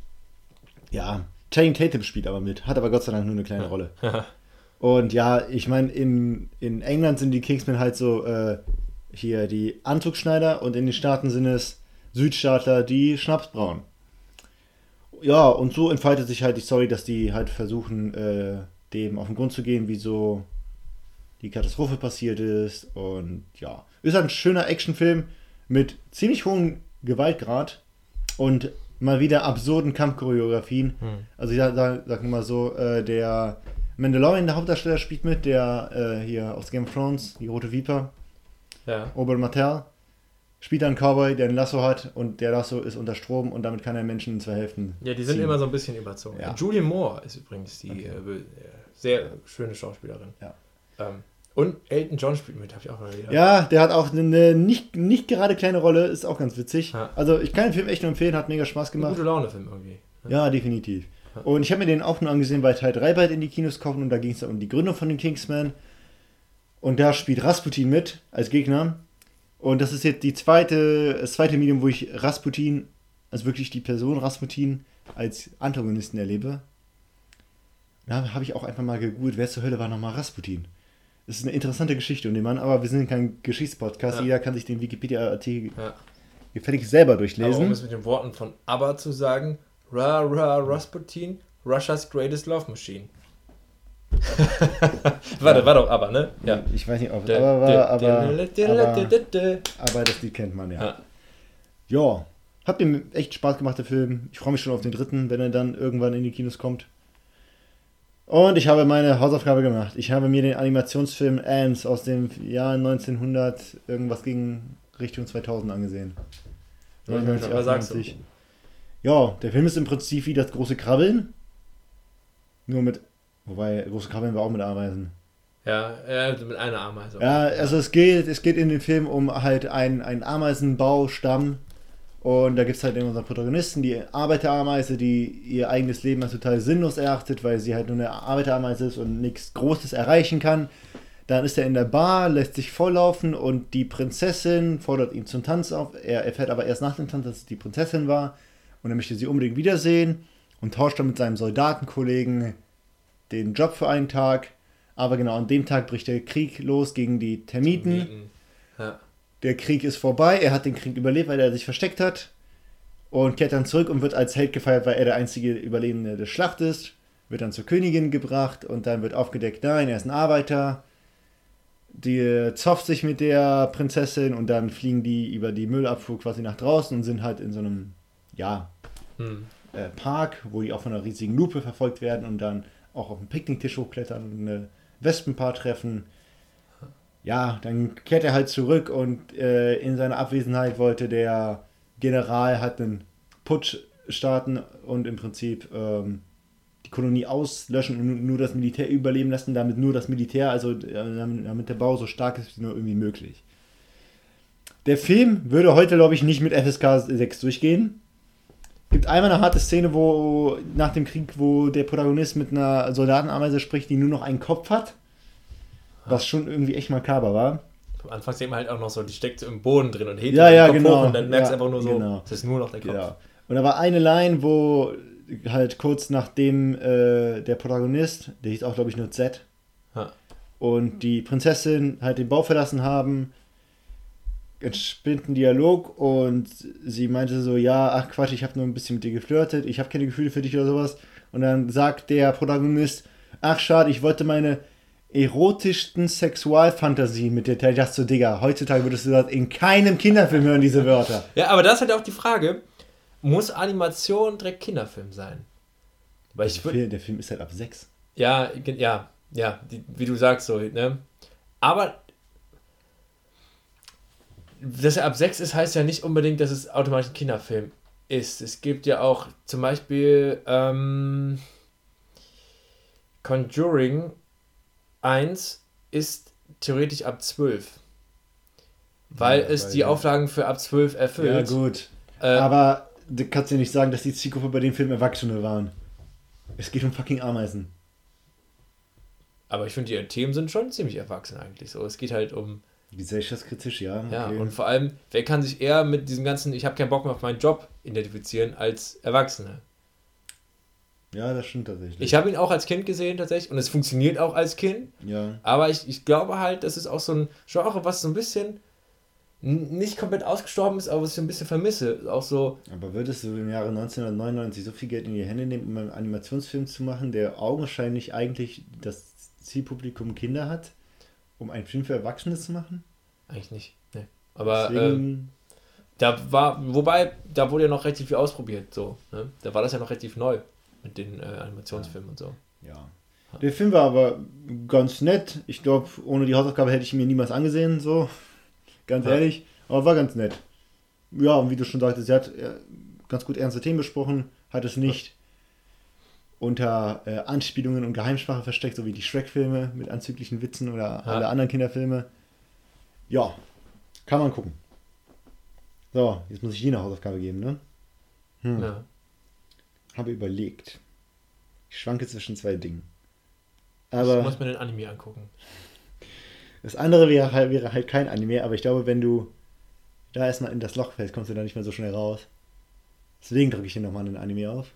ja, Channing Tatum spielt aber mit, hat aber Gott sei Dank nur eine kleine ja. Rolle. Und ja, ich meine, in, in England sind die Kingsmen halt so äh, hier die Anzugschneider und in den Staaten sind es Südstaatler, die Schnaps brauen. Ja, und so entfaltet sich halt die Story, dass die halt versuchen, äh, dem auf den Grund zu gehen, wieso die Katastrophe passiert ist. Und ja, ist ein schöner Actionfilm mit ziemlich hohem Gewaltgrad. Und mal wieder absurden Kampfchoreografien. Hm. Also ich sag, sag, sag mal so, äh, der Mandalorian, der Hauptdarsteller, spielt mit, der äh, hier aus Game of Thrones, die rote Viper, Ja. Ober Martell, spielt einen Cowboy, der ein Lasso hat und der Lasso ist unter Strom und damit kann er Menschen in zwei Hälften Ja, die sind ziehen. immer so ein bisschen überzogen. Ja. Julie Moore ist übrigens die Okay. äh, äh, sehr schöne Schauspielerin. Ja. Ähm, und Elton John spielt mit, habe ich auch mal wieder. Ja, der hat auch eine nicht, nicht gerade kleine Rolle, ist auch ganz witzig. Ja. Also ich kann den Film echt nur empfehlen, hat mega Spaß Ein gemacht. gute Laune-Film irgendwie. Ja, definitiv. Und ich habe mir den auch nur angesehen, weil Teil 3 bald in die Kinos kommt und da ging es um die Gründung von den Kingsmen. Und da spielt Rasputin mit als Gegner. Und das ist jetzt die zweite, das zweite Medium, wo ich Rasputin, also wirklich die Person Rasputin, als Antagonisten erlebe. Da habe ich auch einfach mal gegoogelt, wer zur Hölle war nochmal Rasputin. Das ist eine interessante Geschichte um den Mann, aber wir sind kein Geschichtspodcast. Ja. Jeder kann sich den Wikipedia-Artikel Ja. gefällig selber Aber um durchlesen. es mit den Worten von ABBA zu sagen, Ra Ra Rasputin, Russia's greatest love machine. Warte, war doch ABBA, ne? Ja. Ich weiß nicht, ob es Der- aber war, aber, aber, aber das Lied kennt man ja. Ja. Ja, hat mir echt Spaß gemacht, der Film. Ich freue mich schon auf den dritten, wenn er dann irgendwann in die Kinos kommt. Und ich habe meine Hausaufgabe gemacht. Ich habe mir den Animationsfilm Ants aus dem Jahr 1900 irgendwas gegen Richtung 2000 angesehen. Ja, was sagst du? 98. Ja, der Film ist im Prinzip wie das große Krabbeln. Nur mit. Wobei, große Krabbeln war auch mit Ameisen. Ja, ja, mit einer Ameise. Ja, also es geht, es geht in dem Film um halt einen, einen Ameisenbaustamm. Und da gibt es halt immer unseren Protagonisten, die Arbeiterameise, die ihr eigenes Leben als total sinnlos erachtet, weil sie halt nur eine Arbeiterameise ist und nichts Großes erreichen kann. Dann ist er in der Bar, lässt sich volllaufen und die Prinzessin fordert ihn zum Tanz auf. Er erfährt aber erst nach dem Tanz, dass es die Prinzessin war. Und er möchte sie unbedingt wiedersehen und tauscht dann mit seinem Soldatenkollegen den Job für einen Tag. Aber genau an dem Tag bricht der Krieg los gegen die Termiten. Mieten. Ja. Der Krieg ist vorbei. Er hat den Krieg überlebt, weil er sich versteckt hat. Und kehrt dann zurück und wird als Held gefeiert, weil er der einzige Überlebende der Schlacht ist. Wird dann zur Königin gebracht und dann wird aufgedeckt, nein, er ist ein Arbeiter. Die zofft sich mit der Prinzessin und dann fliegen die über die Müllabfuhr quasi nach draußen und sind halt in so einem, ja, Hm. äh, Park, wo die auch von einer riesigen Lupe verfolgt werden und dann auch auf dem Picknicktisch hochklettern und eine Wespenpaar treffen. Ja, dann kehrt er halt zurück und äh, in seiner Abwesenheit wollte der General halt einen Putsch starten und im Prinzip ähm, die Kolonie auslöschen und nu- nur das Militär überleben lassen, damit nur das Militär, also äh, damit der Bau so stark ist wie nur irgendwie möglich. Der Film würde heute, glaube ich, nicht mit FSK 6 durchgehen gibt einmal eine harte Szene, wo nach dem Krieg, wo der Protagonist mit einer Soldatenameise spricht, die nur noch einen Kopf hat. Was schon irgendwie echt makaber war. Am Anfang sieht man halt auch noch so, die steckt im Boden drin und hebt Ja, den ja, Kopf genau. hoch und dann merkst du Ja, einfach nur so, genau. es ist nur noch der Kopf. Genau. Und da war eine Line, wo halt kurz nachdem äh, der Protagonist, der hieß auch, glaube ich, nur Z, Ja. und die Prinzessin halt den Bau verlassen haben, entspinnt ein Dialog und sie meinte so, ja, ach Quatsch, ich habe nur ein bisschen mit dir geflirtet, ich habe keine Gefühle für dich oder sowas. Und dann sagt der Protagonist, ach schade, ich wollte meine erotischsten Sexualfantasien mit dir teilen. Ich dachte so, Digga, heutzutage würdest du das in keinem Kinderfilm hören, diese Wörter. Ja, aber das ist halt auch die Frage, muss Animation direkt Kinderfilm sein? Weil ich der, Film, der Film ist halt ab 6. ja, ja, ja, die, wie du sagst so, ne? Aber dass er ab 6 ist, heißt ja nicht unbedingt, dass es automatisch ein Kinderfilm ist. Es gibt ja auch zum Beispiel ähm, Conjuring 1 ist theoretisch ab 12. Weil Ja, es weil die ja. Auflagen für ab 12 Ja, erfüllt. gut. Äh, Aber du kannst ja nicht sagen, dass die Zielgruppe bei dem Film Erwachsene waren. Es geht um fucking Ameisen. Aber ich finde, die Themen sind schon ziemlich erwachsen eigentlich. So, es geht halt um, Gesellschaftskritisch, ja. ja, okay. und vor allem, wer kann sich eher mit diesem ganzen, ich habe keinen Bock mehr auf meinen Job identifizieren, als Erwachsene. ja, das stimmt tatsächlich. Ich habe ihn auch als Kind gesehen tatsächlich und es funktioniert auch als Kind, ja. aber ich, ich glaube halt, das ist auch so ein Genre, was so ein bisschen nicht komplett ausgestorben ist, aber was ich so ein bisschen vermisse. Auch so, Aber würdest du im Jahre 1999 so viel Geld in die Hände nehmen, um einen Animationsfilm zu machen, der augenscheinlich eigentlich das Zielpublikum Kinder hat, um einen Film für Erwachsene zu machen? eigentlich nicht. Ne. Aber äh, Deswegen, da war, wobei, da wurde ja noch relativ viel ausprobiert, so. Ne? Da war das ja noch relativ neu mit den äh, Animationsfilmen und so. Ja. Der Film war aber ganz nett. Ich glaube, ohne die Hausaufgabe hätte ich ihn mir niemals angesehen, so. Ganz Ja. ehrlich. Aber war ganz nett. Ja, und wie du schon sagtest, sie hat äh, ganz gut ernste Themen besprochen, hat es nicht unter äh, Anspielungen und Geheimsprache versteckt, so wie die Shrek-Filme mit anzüglichen Witzen oder alle anderen Kinderfilme. Ja, kann man gucken. So, jetzt muss ich dir eine Hausaufgabe geben, ne? Hm. Ja. Habe überlegt. Ich schwanke zwischen zwei Dingen. ich Aber muss mir den Anime angucken. das andere wäre halt, wäre halt kein Anime, aber ich glaube, wenn du da erstmal in das Loch fällst, kommst du da nicht mehr so schnell raus. Deswegen drücke ich dir nochmal einen Anime auf.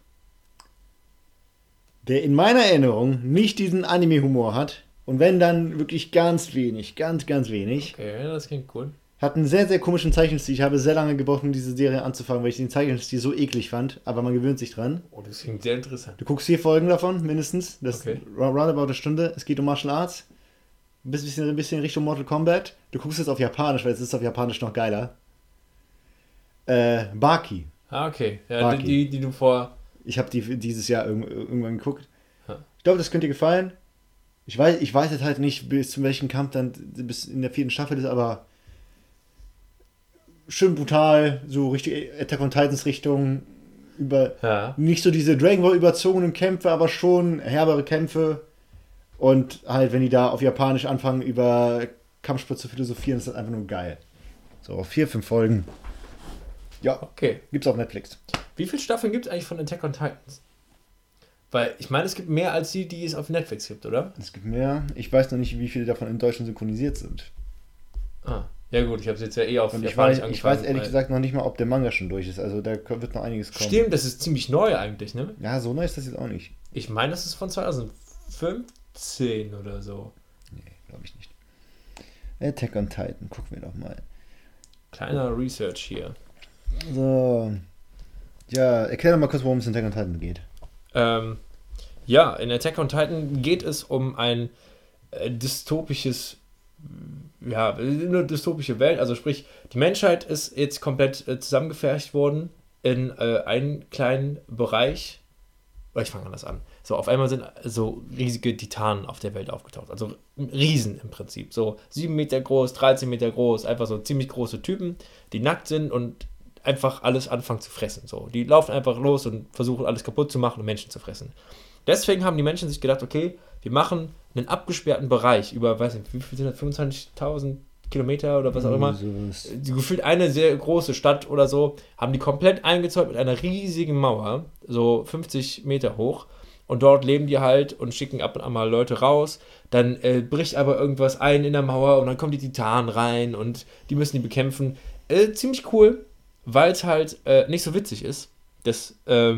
Der in meiner Erinnerung nicht diesen Anime-Humor hat. Und wenn dann wirklich ganz wenig, ganz, ganz wenig. Okay, das klingt cool. Hat einen sehr, sehr komischen Zeichenstil. Ich habe sehr lange gebraucht, um diese Serie anzufangen, weil ich den Zeichenstil so eklig fand. Aber man gewöhnt sich dran. Oh, das klingt sehr interessant. Du guckst vier Folgen davon, mindestens. Das Okay. ist roundabout eine Stunde. Es geht um Martial Arts. Ein bisschen, ein bisschen Richtung Mortal Kombat. Du guckst jetzt auf Japanisch, weil es ist auf Japanisch noch geiler. Äh, Baki. Ah, okay. Ja, Baki. die, die du vor. Ich habe die dieses Jahr irg- irgendwann geguckt. Ich glaube, das könnte dir gefallen. Ich weiß, ich weiß jetzt halt nicht, bis zu welchem Kampf dann bis in der vierten Staffel ist, aber schön brutal, so richtig Attack on Titans Richtung über Ja. nicht so diese Dragon Ball überzogenen Kämpfe, aber schon herbere Kämpfe. Und halt, wenn die da auf Japanisch anfangen, über Kampfsport zu philosophieren, ist das einfach nur geil. So, vier, fünf Folgen. Ja, Okay. gibt's auf Netflix. Wie viele Staffeln gibt es eigentlich von Attack on Titans? Weil ich meine, es gibt mehr als die, die es auf Netflix gibt, oder? Es gibt mehr. Ich weiß noch nicht, wie viele davon in Deutschland synchronisiert sind. Ah. Ja, gut, ich habe es jetzt ja eh auf Und ich weiß, ich weiß ehrlich weil- gesagt noch nicht mal, ob der Manga schon durch ist. Also da wird noch einiges kommen. Stimmt, das ist ziemlich neu eigentlich, ne? Ja, so neu ist das jetzt auch nicht. Ich meine, das ist von 2015 oder so. Nee, glaube ich nicht. Attack on Titan, gucken wir doch mal. Kleiner Research hier. So. Ja, erklär doch mal kurz, worum es in Attack on Titan geht. Ähm, ja, in Attack on Titan geht es um ein äh, dystopisches, ja, eine dystopische Welt. Also sprich, die Menschheit ist jetzt komplett äh, zusammengefercht worden in äh, einen kleinen Bereich. Oder ich fange anders an. So, auf einmal sind so riesige Titanen auf der Welt aufgetaucht. Also Riesen im Prinzip. So 7 Meter groß, 13 Meter groß, einfach so ziemlich große Typen, die nackt sind und einfach alles anfangen zu fressen. So, die laufen einfach los und versuchen alles kaputt zu machen und Menschen zu fressen. Deswegen haben die Menschen sich gedacht, okay, wir machen einen abgesperrten Bereich über, weiß nicht, wie viel sind das, 25.000 Kilometer oder was auch immer. Die gefühlt eine sehr große Stadt oder so, haben die komplett eingezäunt mit einer riesigen Mauer, so 50 Meter hoch. Und dort leben die halt und schicken ab und an mal Leute raus. Dann äh, bricht aber irgendwas ein in der Mauer und dann kommen die Titanen rein und die müssen die bekämpfen. Äh, ziemlich cool, weil es halt äh, nicht so witzig ist. Das äh,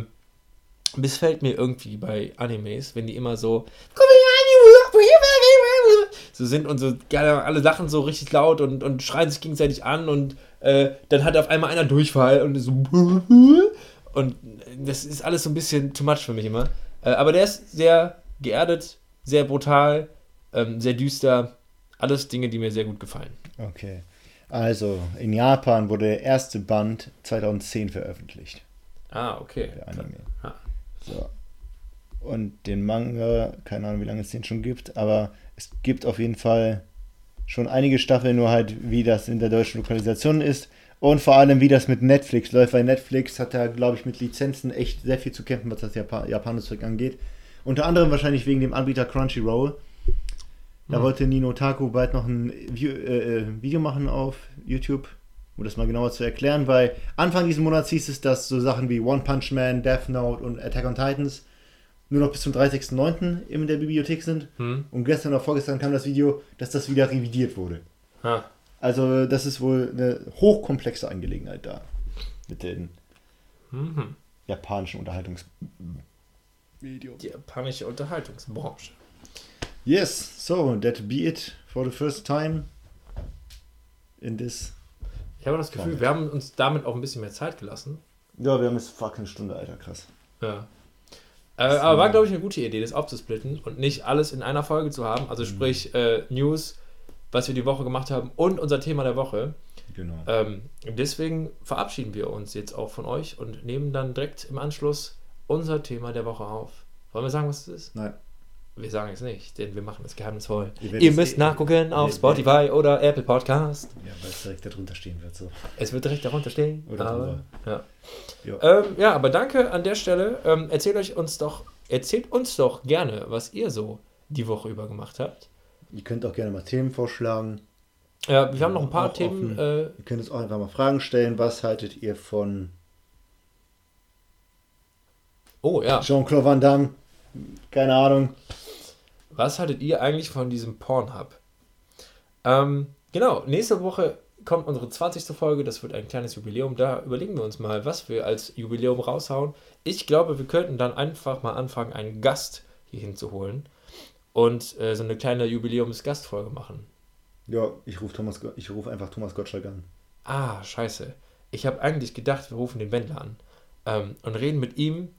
missfällt mir irgendwie bei Animes, wenn die immer so so sind und so gerne alle lachen so richtig laut und, und schreien sich gegenseitig an und äh, dann hat auf einmal einer Durchfall und so und das ist alles so ein bisschen too much für mich immer. Äh, aber der ist sehr geerdet, sehr brutal, ähm, sehr düster. Alles Dinge, die mir sehr gut gefallen. Okay. Also, in Japan wurde der erste Band 2010 veröffentlicht. Ah, okay. Der Anime. Ja. So. Und den Manga, keine Ahnung, wie lange es den schon gibt, aber es gibt auf jeden Fall schon einige Staffeln, nur halt, wie das in der deutschen Lokalisation ist. Und vor allem, wie das mit Netflix läuft, weil Netflix hat da, glaube ich, mit Lizenzen echt sehr viel zu kämpfen, was das Japan japanische Zeug angeht. Unter anderem wahrscheinlich wegen dem Anbieter Crunchyroll. Da Mhm. wollte Nino Taku bald noch ein äh, äh, Video machen auf YouTube, um das mal genauer zu erklären, weil Anfang dieses Monats hieß es, dass so Sachen wie One Punch Man, Death Note und Attack on Titans nur noch bis zum 30.09. in der Bibliothek sind. Hm. Und gestern oder vorgestern kam das Video, dass das wieder revidiert wurde. Ha. Also das ist wohl eine hochkomplexe Angelegenheit da mit den Mhm. japanischen Unterhaltungsmedium. Die japanische Unterhaltungsbranche. Yes, so that be it for the first time in this. Ich habe das Gefühl, Moment. wir haben uns damit auch ein bisschen mehr Zeit gelassen. Ja, wir haben jetzt fucking eine Stunde, Alter, krass. Ja. Äh, aber war, glaube ich, eine gute Idee, das aufzusplitten und nicht alles in einer Folge zu haben. Also sprich äh, News, was wir die Woche gemacht haben und unser Thema der Woche. Genau. Ähm, deswegen verabschieden wir uns jetzt auch von euch und nehmen dann direkt im Anschluss unser Thema der Woche auf. Wollen wir sagen, was es ist? Nein. Wir sagen es nicht, denn wir machen es geheimnisvoll. Ihr, Ihr müsst eh, nachgucken auf Spotify oder Apple Podcast. Ja, weil es direkt darunter stehen wird. So. Es wird direkt darunter stehen. Oder aber, ja. Ja. Ähm, ja, aber danke an der Stelle. Ähm, erzählt euch uns doch, erzählt uns doch gerne, was ihr so die Woche über gemacht habt. Ihr könnt auch gerne mal Themen vorschlagen. Ja, wir haben noch ein paar Themen. Äh, ihr könnt uns auch einfach mal Fragen stellen. Was haltet ihr von Oh ja. Jean-Claude Van Damme? Keine Ahnung. Was haltet ihr eigentlich von diesem Pornhub? Ähm, genau, nächste Woche kommt unsere 20. Folge. Das wird ein kleines Jubiläum. Da überlegen wir uns mal, was wir als Jubiläum raushauen. Ich glaube, wir könnten dann einfach mal anfangen, einen Gast hier hinzuholen und äh, so eine kleine Jubiläums-Gastfolge machen. Ja, ich rufe Thomas, ich rufe einfach Thomas Gottschalk an. Ah, scheiße. Ich habe eigentlich gedacht, wir rufen den Wendler an ähm, und reden mit ihm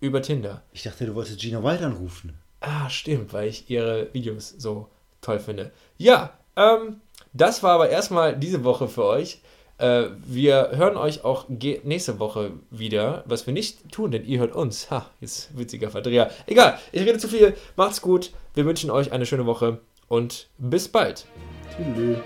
über Tinder. Ich dachte, du wolltest Gina Wild anrufen. Ah, stimmt, weil ich ihre Videos so toll finde. Ja, ähm, das war aber erstmal diese Woche für euch. Äh, wir hören euch auch nächste Woche wieder, was wir nicht tun, denn ihr hört uns. Ha, jetzt witziger Verdreher. Egal, ich rede zu viel. Macht's gut. Wir wünschen euch eine schöne Woche und bis bald. Tschüss.